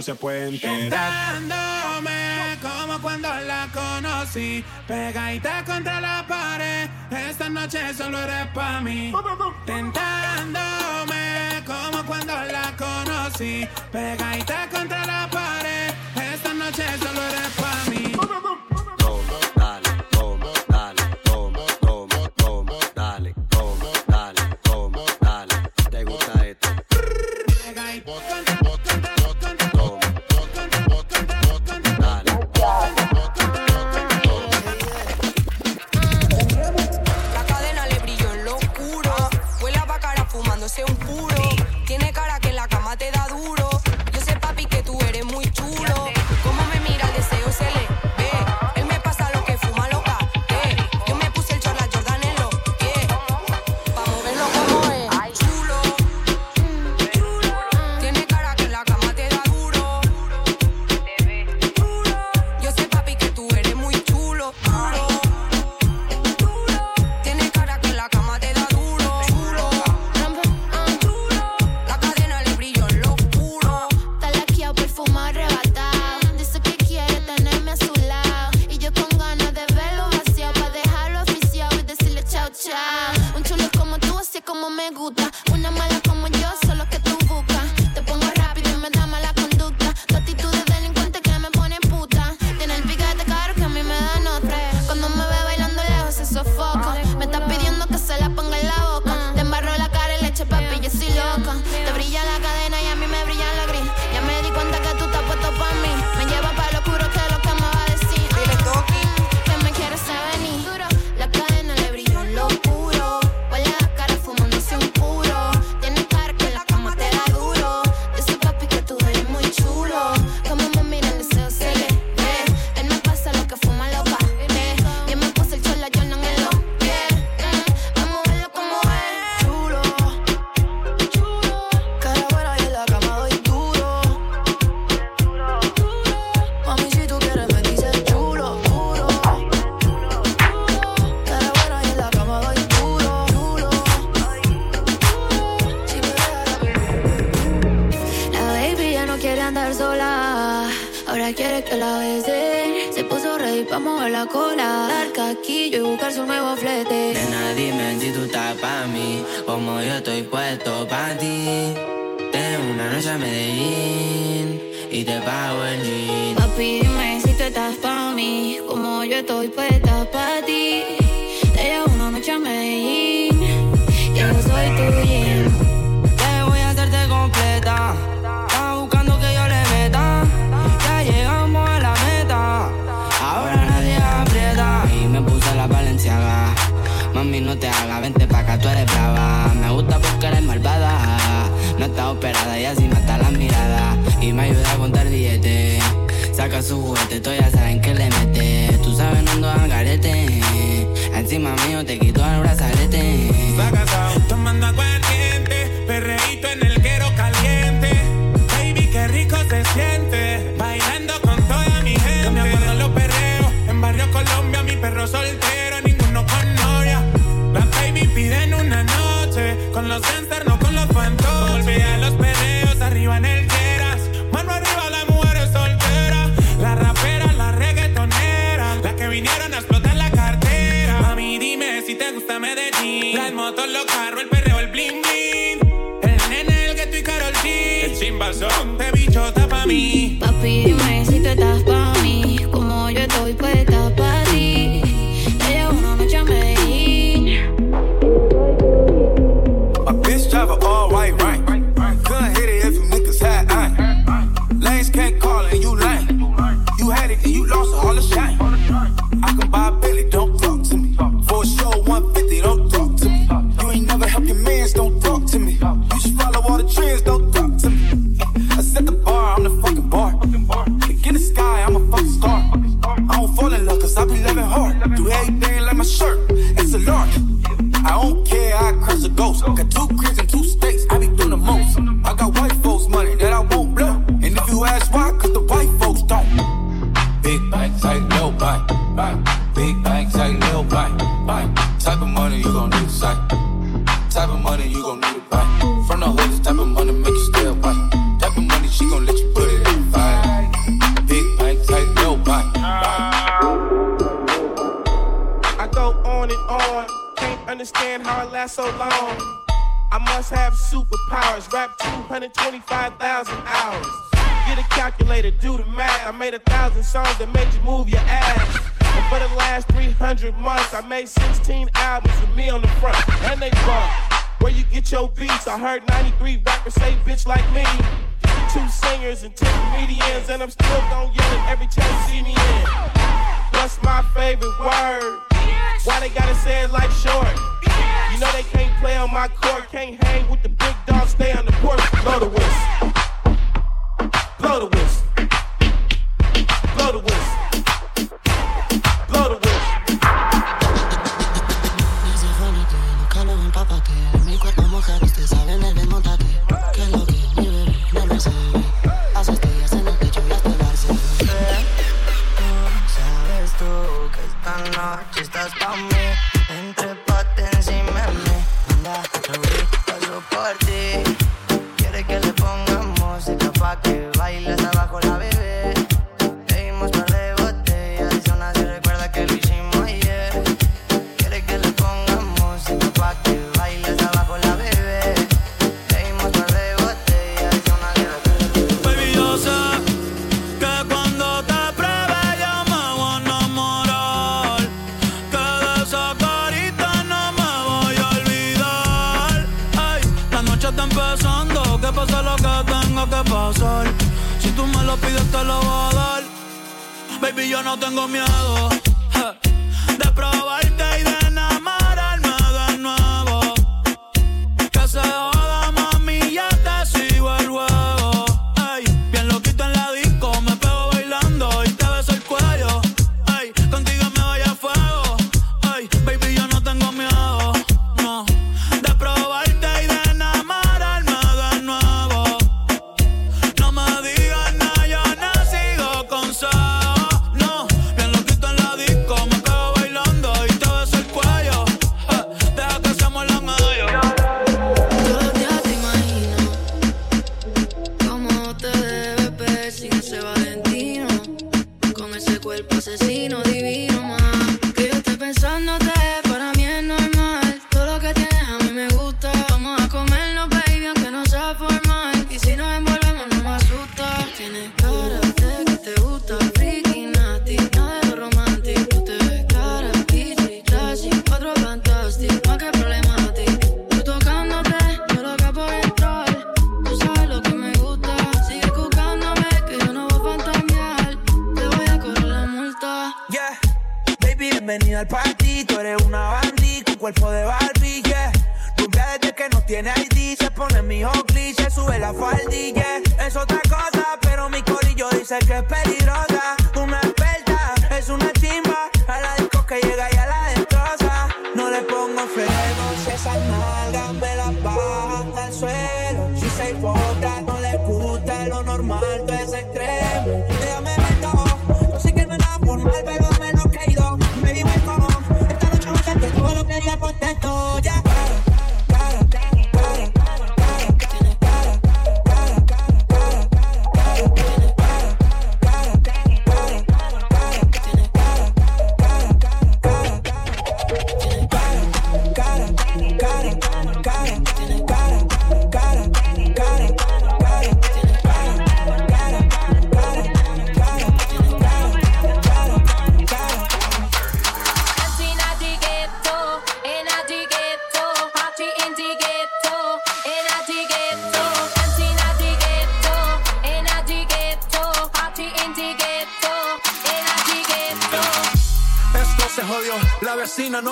no se puede enterar. Dándome como cuando la conocí, pegadita contra la pared. Esta noche solo eres para mí. Tentándome como cuando la conocí, pegadita made 16 albums with me on the front, and they bump. Where you get your beats? I heard 93 rappers say bitch like me. Two singers and two comedians, and I'm still gon' yell at every time you see me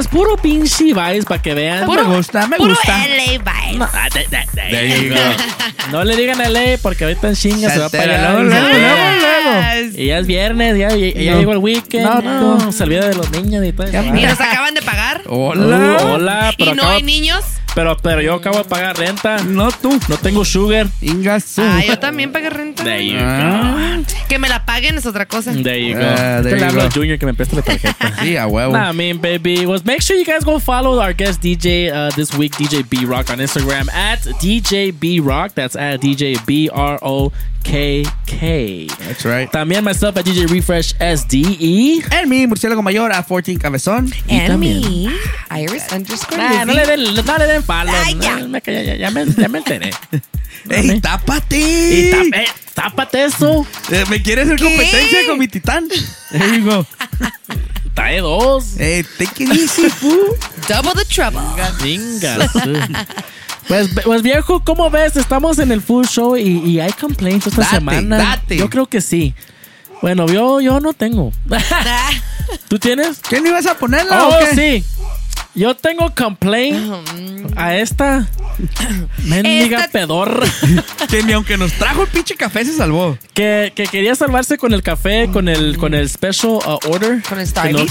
Pues puro pinche vibes para que vean. me gusta, me Puro gusta. LA vibes. No, de- de- de-. No le digan a LA porque ahorita en chinga se, Se va para allá. luego, luego, luego, Y ya es viernes, ya, ya, ya No. llegó el weekend. No, No, se olvida de los niños y todo. eso. ¿Y nos acaban de pagar? Hola. Hola, pero ¿Y no acabo- hay niños? Pero, pero yo acabo de pagar renta. No tú. No tengo sugar. Ingasu. Ah, yo también pagué renta. There you Ah. Que me la paguen es otra cosa. There you go. Ah, there you go. a Junior que me preste la tarjeta. Sí, a huevo. Nah, I mean, baby, was make sure you guys go follow our guest DJ uh, this week, DJ B Rock, on Instagram at DJ B Rock. That's at DJ B R O K K. That's right. También myself at DJ Refresh SDE. En mi murciélago mayor a 14 Cabezón. And me, Iris underscore Nah, no le den, no le den follow. No, me- ya, ya, ya me, ya me enteré. ¡Ey, tápate! Y tap- eh, tápate eso. Eh, ¿Me quieres hacer competencia con mi titán? There you go. Trae dos. Eh, take it easy, fool. Double the trouble. Venga. sí. Pues, pues viejo, ¿cómo ves? Estamos en el full show y, y hay complaints esta Date, semana. date. Yo creo que sí. Bueno, yo, yo no tengo. ¿Tú tienes? ¿Qué no ibas a ponerla Oh, o qué? sí. Yo tengo complaint a esta mendiga Esta- pedorra Que ni aunque nos trajo el pinche café se salvó. que, que quería salvarse con el café, con el, con el special uh, order. Con el que no,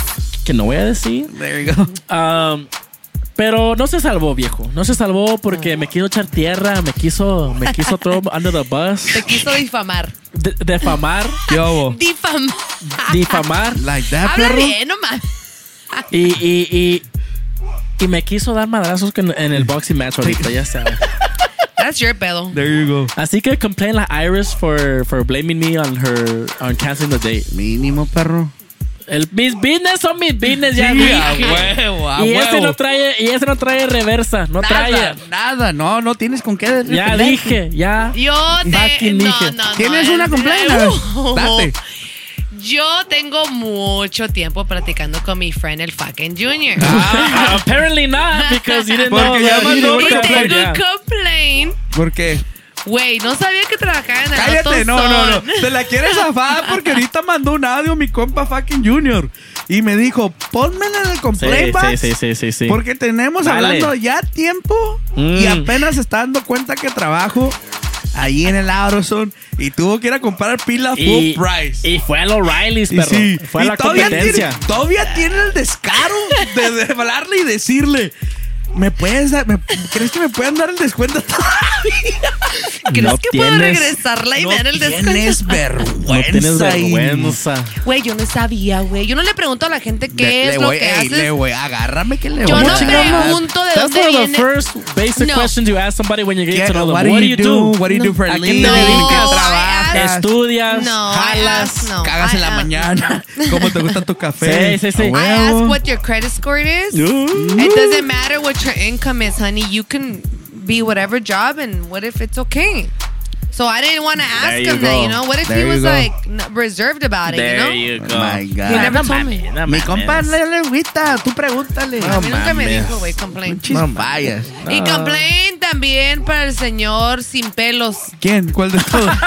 que no voy a decir. There you go. Um, pero no se salvó, viejo. No se salvó porque me quiso echar tierra, me quiso, me quiso throw under the bus, Te quiso difamar. de- defamar, ¿Qué hubo? Difamar. difamar Like that, Habla perro. bien, no mames. y, y, y, y me quiso dar madrazos en, en el boxing match ahorita, ya sabes. That's your pedo. There you go. Así que complain la Iris for, for blaming me on her on canceling the date. Mínimo, perro. El, mis business son mis business, ya Sí, dije. a huevo, a y ese no trae, y ese no trae reversa, no trae. Nada, nada. No, no tienes con qué. Ya dije, ya. Yo te. No, dije. no, no. ¿Tienes es- una complaint? Uh. Date. Yo tengo mucho tiempo platicando con mi friend el fucking Junior. Ah, apparently not, because you didn't know Porque ya that he mandó tengo complain, un complaint. ¿Por qué? Güey, no sabía que trabajaba en el Cállate, no, no, no. Te la quieres zafar porque ahorita mandó un audio mi compa fucking Junior. Y me dijo, pónmela en el complaint sí, sí, sí, sí, sí. Porque tenemos Dale. hablando ya tiempo y Mm. apenas está dando cuenta que trabajo ahí en el Autozone y tuvo que ir a comprar pila full y, price. y fue al O'Reilly's, Y perro. sí, fue a la todavía competencia. Tiene, todavía tiene el descaro de, de hablarle y decirle, ¿me puedes dar, me- ¿crees que me puedan dar el descuento ¿Crees No que puedo tienes- regresarla y no me dar el descuento? tienes No vergüenza. tienes y- vergüenza. Güey, yo no sabía, güey. Yo no le pregunto a la gente qué Le- es le lo voy- que ey, haces. Le voy, agárrame que le Yo voy no a pregunto de That's dónde one of the viene. first basic No. questions you ask somebody when you get ¿Qué- to know them. what What, do you do? What do you do for a ¿A qué te living? No, trabajas? Estudias, No, I jalas. ask- no, Cagas en la mañana. ¿Cómo te gusta tu café? Sí, sí, sí. I ask what your credit score is. Uh. It doesn't matter what your income is, honey. You can be whatever job, and what if it's okay? So I didn't want to ask There you him that, you know. What if There he was like n- reserved about it, There you know? you oh go. Oh my God. He never No told me. no Mi mames. compa le le agüita, tú pregúntale. A mí nunca me dijo, güey, complain. Pinches fallas. Y complain también para el señor sin pelos. ¿Quién? ¿Cuál de todos?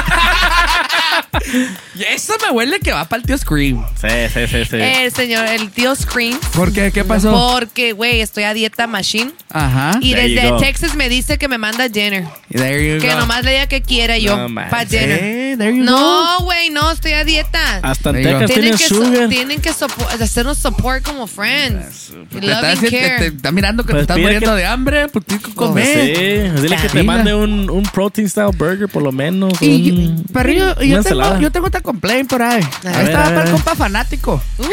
Y eso me huele que va para el tío Scream. Sí, sí, sí, sí. El señor, el tío Scream. ¿Por qué? ¿Qué pasó? Porque, güey, estoy a dieta machine. Ajá. Y There desde. Texas me dice que me manda dinner. There you Que go. nomás le diga que quiera yo No para dinner. Eh, there you No, güey, no, estoy a dieta. Hasta en. Texas Tienen que, so- sugar. tienen que sopo- hacernos support como friends. Te está, Love and haciendo- te, care. te está mirando que Pues te estás muriendo que- de hambre, pues tienes que Pues comer. sí, dile que te mande un, un protein style burger por lo menos. Y, un- yo, tengo, yo tengo otra complaint por ahí. ver, Ahí estaba a ver, para a el compa fanático. Uh,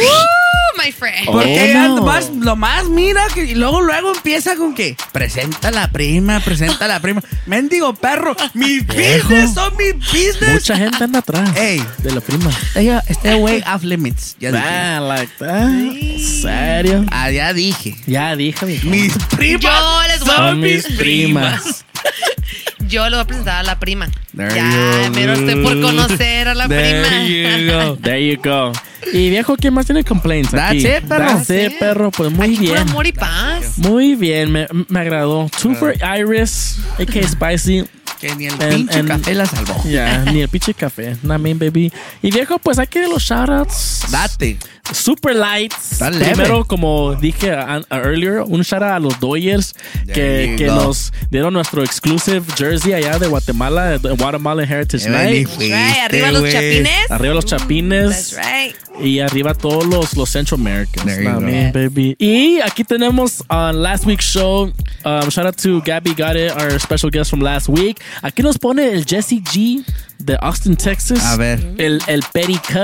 my friend. Oh, Porque no. lo más, lo más mira que y luego luego empieza con que presenta la prima, presenta la prima. Mendigo perro, mi Viejo. business son mi business. Mucha gente anda atrás Ey. de la prima. Ella, este güey off limits. Ya dije. Ah, like that. ¿Serio? Ah, ya dije. Ya dije mi Mis primas Yo les voy a- son mis mis primas. primas. Yo le voy a presentar a la prima. There ya, pero estoy por conocer a la There prima. you go. There you go. Y viejo, ¿quién más tiene complaints That's aquí? it, perro. That's it, perro. Pues muy Aquí puro bien. amor y paz. Muy bien, me, me agradó. Two for Iris, a.k.a. Spicy. Que ni el And- pinche and- café la salvó. Ya, ni el pinche café. Nah, mean, baby. Y viejo, pues aquí los shoutouts. Date. Super lights. Leve. Primero, como dije a- a- earlier, un shout out a los Doyers que, que nos dieron nuestro exclusive jersey allá de Guatemala, de Guatemala Heritage ni Night. fuiste, Right, arriba los chapines. Arriba los chapines. That's right. Y arriba todos los, los Central Americans. Man, baby. Y aquí tenemos on last week's show. Um, shout out to Gabby Got It, our special guest from last week. Aquí nos pone el Jesse G de Austin, Texas. A ver. El, el Perica.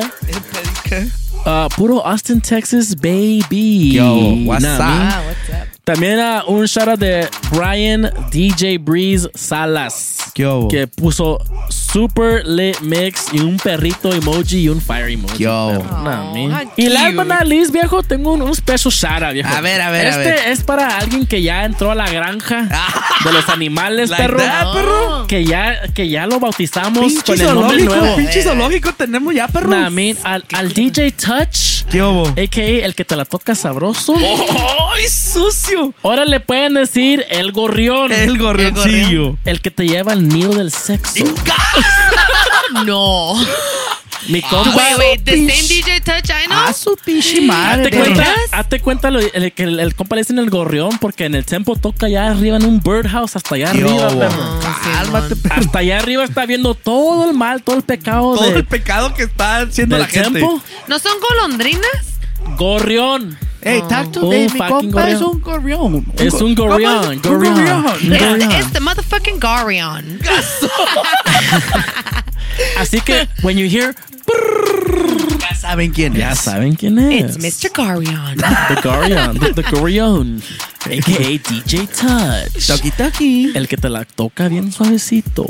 Uh, puro Austin, Texas, baby. Yo, what's Nah, up? Ah, what's up? También uh, un shout out de Brian DJ Breeze Salas. ¿Qué hubo? Que puso super lit mix y un perrito emoji y un fire emoji. ¿Qué hubo? man. how y but not least, viejo, tengo un, un special shout out, viejo. A ver, a ver, a este ver. es para alguien que ya entró a la granja de los animales, Like perro. that, perro. Que ya, que ya lo bautizamos Pinche con el nombre zoológico, nuevo. pinche zoológico tenemos ya, perro. Nah, man, al, al DJ Touch. ¿Qué hubo? A.K.A. el que te la toca sabroso. ¡Ay, sucio! Ahora le pueden decir el gorrión. El gorrioncillo. El que te lleva al nido del sexo. No. Mi compa. Wait, wait, the same DJ Touch I know? A su pinche madre. Hazte cuenta, hazte cuenta lo- el, que el, el compa le dicen el gorrión porque en el tempo toca allá arriba en un birdhouse hasta allá ¿Qué arriba, perro. Cálmate, perro. Hasta allá arriba está viendo todo el mal, todo el pecado Todo de- el pecado que está haciendo la gente. tempo. ¿No son golondrinas? Gorrión. Hey, talk to Un Dave. Oh, mi fucking compa es gorrión. un gorrión. Es un ¿Cómo gorrión, es? gorrión. Un gorrión. Un It's, gorrión. it's the motherfucking Gorion. Así que, when you hear, Ya saben quién es. ya saben quién es. It's Mr. Gorion. The Gorion, the, the Gorion, a.k.a. DJ Touch. Toki toki. El que te la toca bien suavecito.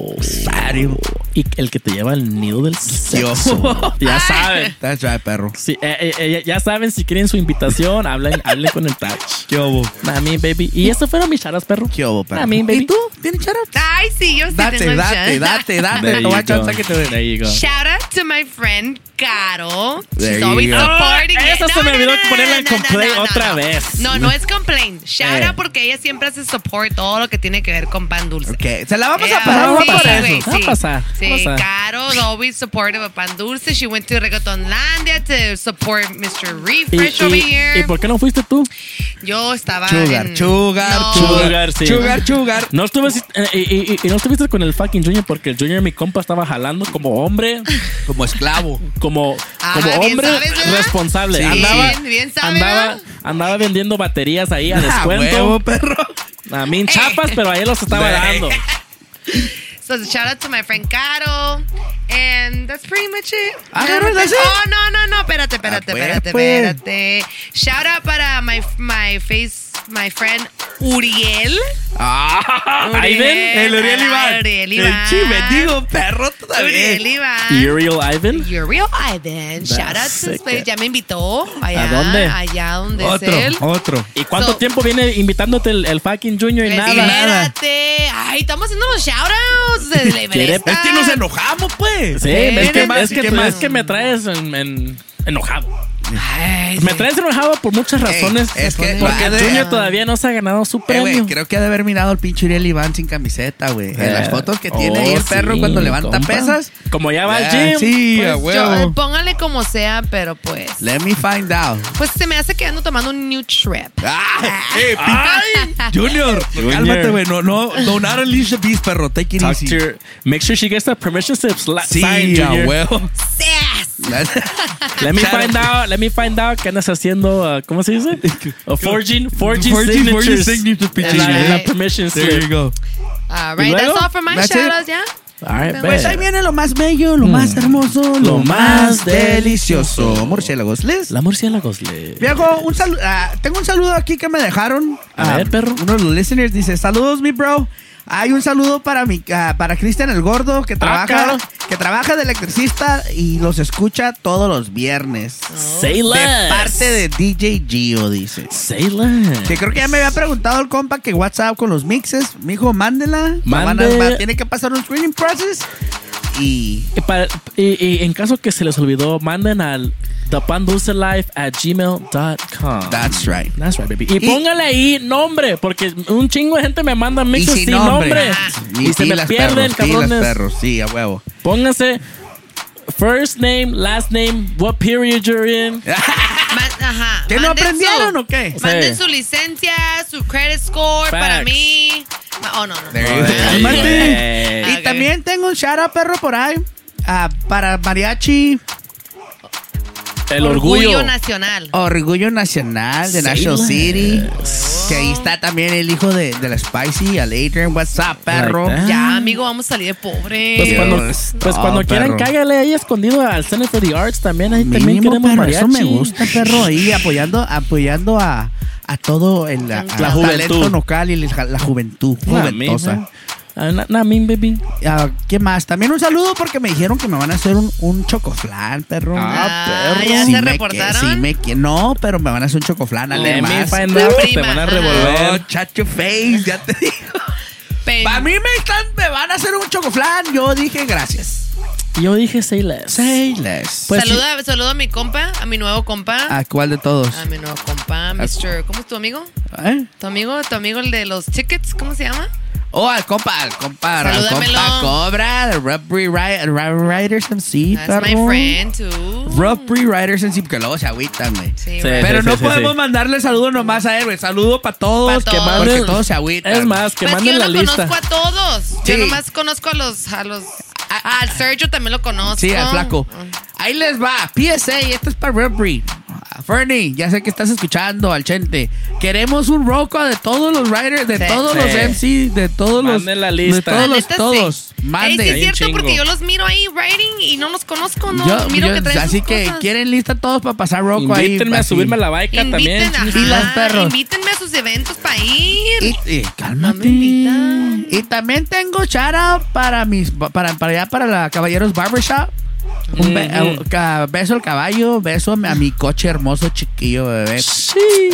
Y el que te lleva al nido del sexo. ya saben. That's right, perro. Sí, eh, eh, eh, ya saben, si quieren su invitación, hablen, hablen con el Touch. ¿Qué? A mí, baby. Y eso fueron mis charas, perro. ¿Qué hubo, perro? A mí, baby. ¿Y tú? ¿Tienes chara? Ay, sí, yo sí Date, tengo date, chance. date, date. There Te you voy a go. chance que te dé. There you go. Shout out to my friend Caro. There She's always go. supporting Ah, it. esa se No, me no, olvidó no, ponerla no, en no, no, complaint no, no, otra no. vez. No, no es complaint. Shout Eh. out porque ella siempre hace support todo lo que tiene que ver con pan dulce. Ok, se la vamos a parar va sí, por eso. güey, Va a sí. pasar, Sí, va a pasar. Caro's always supportive of pan dulce. She went to Reggaetonlandia to support Mr. ¿Y, Refresh over y, here. ¿Y por qué no fuiste tú? Yo estaba Sugar, en... sugar, No. Sugar, sí. Sugar, sugar. No estuve eh, y, y- y no estuviste con el fucking Junior porque el Junior, mi compa, estaba jalando como hombre, Como esclavo. Como, Ah, como hombre sabes, responsable. Sí. Andaba, Bien, bien sabe, andaba, andaba vendiendo baterías ahí a Ah, descuento. huevo, perro. a mí en chapas, pero ahí los estaba dando. So shout out to my friend Caro. And that's pretty much it. Ah, no that's it? Oh, no, no, no. Espérate, espérate, Ah, pues, espérate, espérate. Shout out para my, my face, my friend Uriel. Ah, Uriel. ahí ven. El Uriel Iván. Uriel El Iván. chimendigo perro todavía. Uriel Iván. Uriel Ivan. Uriel Ivan. Shout out to. Ya me invitó. Allá, ¿A dónde? Allá donde Otro, es él. otro. ¿Y cuánto So- tiempo viene invitándote el, el fucking Junior y nada? Espérate. Ay, estamos haciendo los ¿Quiere- Everesta. Es que nos enojamos, pues. Sí, es que, es, que, ¿Qué más? es que me traes en- en- enojado. Me traes enojado por muchas razones. es que- porque va de- Junior todavía no se ha ganado su Eh, güey, premio. creo que ha de haber mirado al pinche Uriel Iván sin camiseta, güey. En las Eh, fotos que tiene ahí oh, el perro sí, cuando levanta compa. pesas. Como ya va al gym. Sí, Pues a yo- huevo. póngale como sea, pero pues. Let me find out. Pues se me hace que ando tomando un new trip. Eh, pinche- Junior, cálmate, güey. No, no, no, not unleash the beast, perro. Take it Talk easy. to your- make sure she gets the permission slip sla- Sí, a Junior. huevo. Let me Shout find out. Let me find out que andas haciendo. uh, ¿Cómo se dice? Uh, forging, forging, Forging- forging signatures. En la, en la permission There you go. All ¿Y right, that's all for my That's it. shoutouts, ¿ya? All right, Pues bet. ahí viene lo más bello, lo más hermoso, lo, Lo más más delicioso. Murciélagos, Liz. La murciélagos le. Viejo, un saludo. tengo un saludo aquí que me dejaron. A Ah, ver, perro. Uno de los listeners dice: Saludos, mi bro. Hay un saludo para mi ah, para Cristian el Gordo que trabaja claro. que trabaja de electricista y los escucha todos los viernes. Say De parte de DJ Gio, dice. Say less. Que creo que ya me había preguntado el compa que WhatsApp con los mixes. Me dijo, mándela. A- Mande. tiene que pasar un screening process. Y Y, para- y- y en caso que se les olvidó, manden al thepandulcelife at gmail.com. That's right. That's right, baby. Y, póngale ahí nombre, porque un chingo de gente me manda Y mixes sin sin nombre. nombre. Ah, y se me pierden, perros, cabrones. perros. Sí, a huevo. Pónganse first name, last name, what period you're in. Ajá. ¿Que no Manden aprendieron su- o qué? Manden Sí. su licencia, su credit score para Facts. mí. Ma- Oh, no, no. Ay, Cálmate. güey. Y también tengo un shout out, perro, por ahí. ah, para Mariachi El orgullo. nacional. Orgullo Nacional de National. City. Que ahí está también el hijo de, de la Spicy, al Adrian. What's up, perro? Like that. Ya, amigo, vamos a salir de pobre. Pues cuando, Dios, pues no, cuando quieran, perro. cágale ahí escondido al Center for the Arts también. Ahí también Mínimo, queremos perro, mariachi. eso me gusta, perro. Ahí apoyando, apoyando a, a todo el a- La a juventud. talento local y la, la juventud. Ah, mean, baby. Ah, ¿Qué más? También un saludo porque me dijeron que me van a hacer un, un chocoflan, perro. Ah, perro. ¿ya se me reportaron? que- sí me que- no, pero me van a hacer un chocoflan. Let Ale me más. te van a ajá. revolver. Oh, chat your face, ya te digo. Para mí me, están, me van a hacer un chocoflan. Yo dije gracias. Yo dije say less. Say less. Pues saluda, saluda a mi compa, a mi nuevo compa. ¿A cuál de todos? A mi nuevo compa, Mr. ¿Cómo es tu amigo? ¿Eh? Tu amigo, tu amigo el de los tickets, ¿cómo se llama? Oh, al compa, al compa, al compa Cobra, de Rubbery Riders MC, That's my friend too. Rubbery Riders MC, porque luego se agüitan, güey. Sí, Sí. güey. Pero sí, no sí, podemos sí. mandarle saludo nomás a él, güey. Saludo para todos, Pa' que todos. manden, porque todos se agüitan. Es más, que Pues es que manden yo la lista. conozco a todos. Sí. Yo nomás conozco a los, a los, al Sergio también lo conozco. Sí, al flaco. Ahí les va. PSA, esto es para Rubbery. Fernie, ya sé que estás escuchando al Chente. Queremos un roco de todos los riders, de Sí. todos Sí. los MC, de todos los. Manden la De lista. todos La los, neta, todos. sí. Ey, Manden. sí es cierto, porque yo los miro ahí writing y no los conozco, no Yo- miro yo- que traen así sus que cosas. quieren lista todos para pasar roco ahí. Invítenme a subirme a la baica también. Inviten, ajá, su- las perros. invítenme a sus eventos para ir. Y, y- cálmate. No me invitan. Y también tengo out para mis para, para allá para la Caballeros Barbershop. Un be- beso al caballo, beso a mi, coche hermoso, chiquillo, bebé.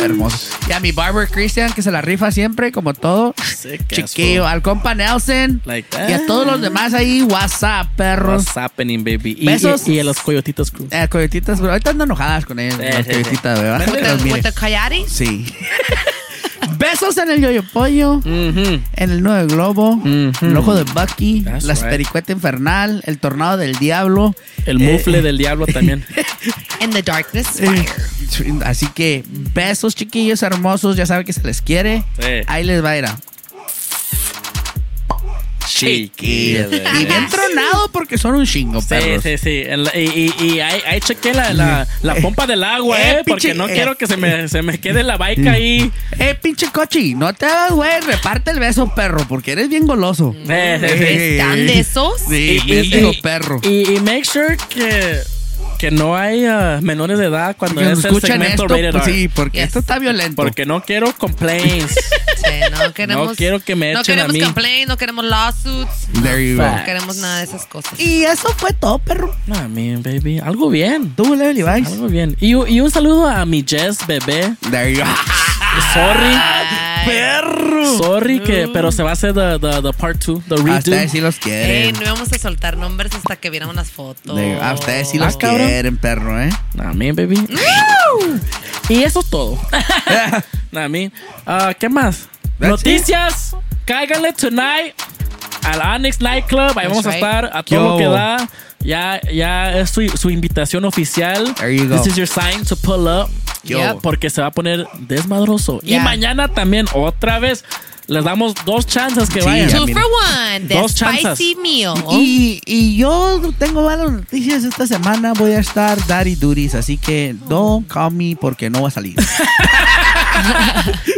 Hermoso. Y a mi barber Christian, que se la rifa siempre, como todo. Sick Chiquillo. Al compa Nelson. Like that. Y a todos los demás ahí, WhatsApp, perros. What's happening, baby? Y, Besos. y, y a los coyotitos crew. Eh, coyotitas, bro. Ahorita andan enojadas con ellos. Sí, las sí, sí. coyotitas, bebé. Bájale With que los coyotes. Sí. Besos en el yoyo pollo. En el nuevo globo, el ojo de Bucky, That's la right. pericueta infernal, el tornado del diablo. El Eh, mufle del diablo también. In the darkness, eh, fire. así que besos chiquillos hermosos, ya saben que se les quiere. Sí. Ahí les va a ir a. Chiquillo, Y bien tronado porque son un chingo, Sí, perros. sí, sí. Y y, y ahí, ahí chequé la, la, la pompa del agua, Eh, ¿eh? Porque pinche- no eh. quiero que se me, se me quede la baica ahí. Eh, pinche cochi, no te hagas, güey, reparte el beso, perro, porque eres bien goloso. Eh, sí, sí. ¿Están de esos? Sí, Y- y- y- perro. Y, y make sure que, que no hay uh, menores de edad cuando Que es el escuchan segmento esto, rated pues R. sí, porque Yes. esto está violento. Porque no quiero complaints. Sí, no queremos, No quiero que me no echen a queremos mí. complaint, no queremos lawsuits, There you go. no queremos nada de esas cosas. Y eso fue todo, perro. no, I mean, baby. Algo bien. Tú, Level. Algo bien. Y, y un saludo a mi Jess bebé. There you go. Sorry. Perro. Sorry que, pero se va a hacer the, the, the part 2, the redo. A ustedes sí los Ey, quieren. no íbamos a soltar nombres hasta que viéramos las fotos. De- A ustedes sí Ah, los cabrón. quieren, perro, ¿eh? Nah, man, baby. Y eso es todo. nah, man. Ah, ¿Qué más? That's Noticias. Cáiganle tonight al Onyx Nightclub. Ahí vamos a right. estar a todo lo que da. Ya, ya es su, su invitación oficial. There you go. This is your sign to pull up. Porque se va a poner desmadroso. Y mañana también, otra vez, les damos dos chances que Sí, vayan. ya Two mira. for one. The Dos chanzas. spicy meal. Y, y yo tengo malas noticias esta semana. Voy a estar Daddy Duties, así que don't call me porque no va a salir.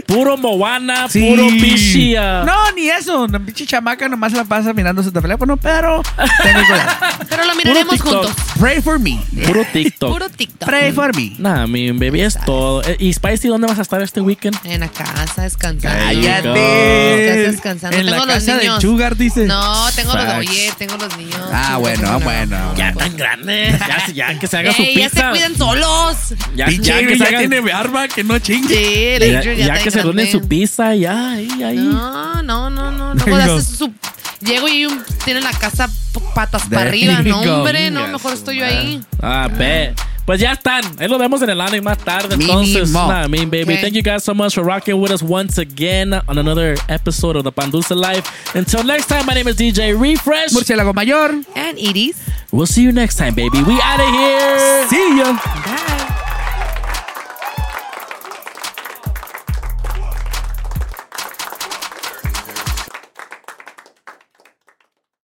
Puro Moana, Sí. puro pichi. No, ni eso. La pinche chamaca nomás la pasa mirando su teléfono, pero tengo. Pero lo miraremos juntos. Pray for me. Puro TikTok. Puro TikTok. Pray for me. Nah, mi baby, es todo. Eh, ¿Y Spicy dónde vas a estar este weekend? En la casa descansando. Cállate. En la casa descansando. En la tengo los casa niños. Sugar, dice. No, tengo los, oye, tengo los niños. Ah, bueno, bueno. Ya tan grande. Ya, ya que se haga su Ey, ya se pizza. cuidan solos. Ya, Pinche ya que se ya hagan- tiene arma que no chingue. Sí, el ya, Adrian ya está que se donen grande. su pizza, ya, ahí, ahí. No, no, no, no. Luego haces su. Llego y un, tiene la casa p- patas There para arriba. you No, go. hombre, no, Chinga mejor su estoy yo madre. ahí. Ah, bet. Pues ya están. Ahí lo vemos en el anime más tarde. Entonces, nah, I mean, baby. Okay. Thank you guys so much for rocking with us once again on another episode of the Pandusa Life. Until next time, my name is DJ Refresh. Murciélago mayor. And Iris. We'll see you next time, baby. We out of here. See ya. Bye.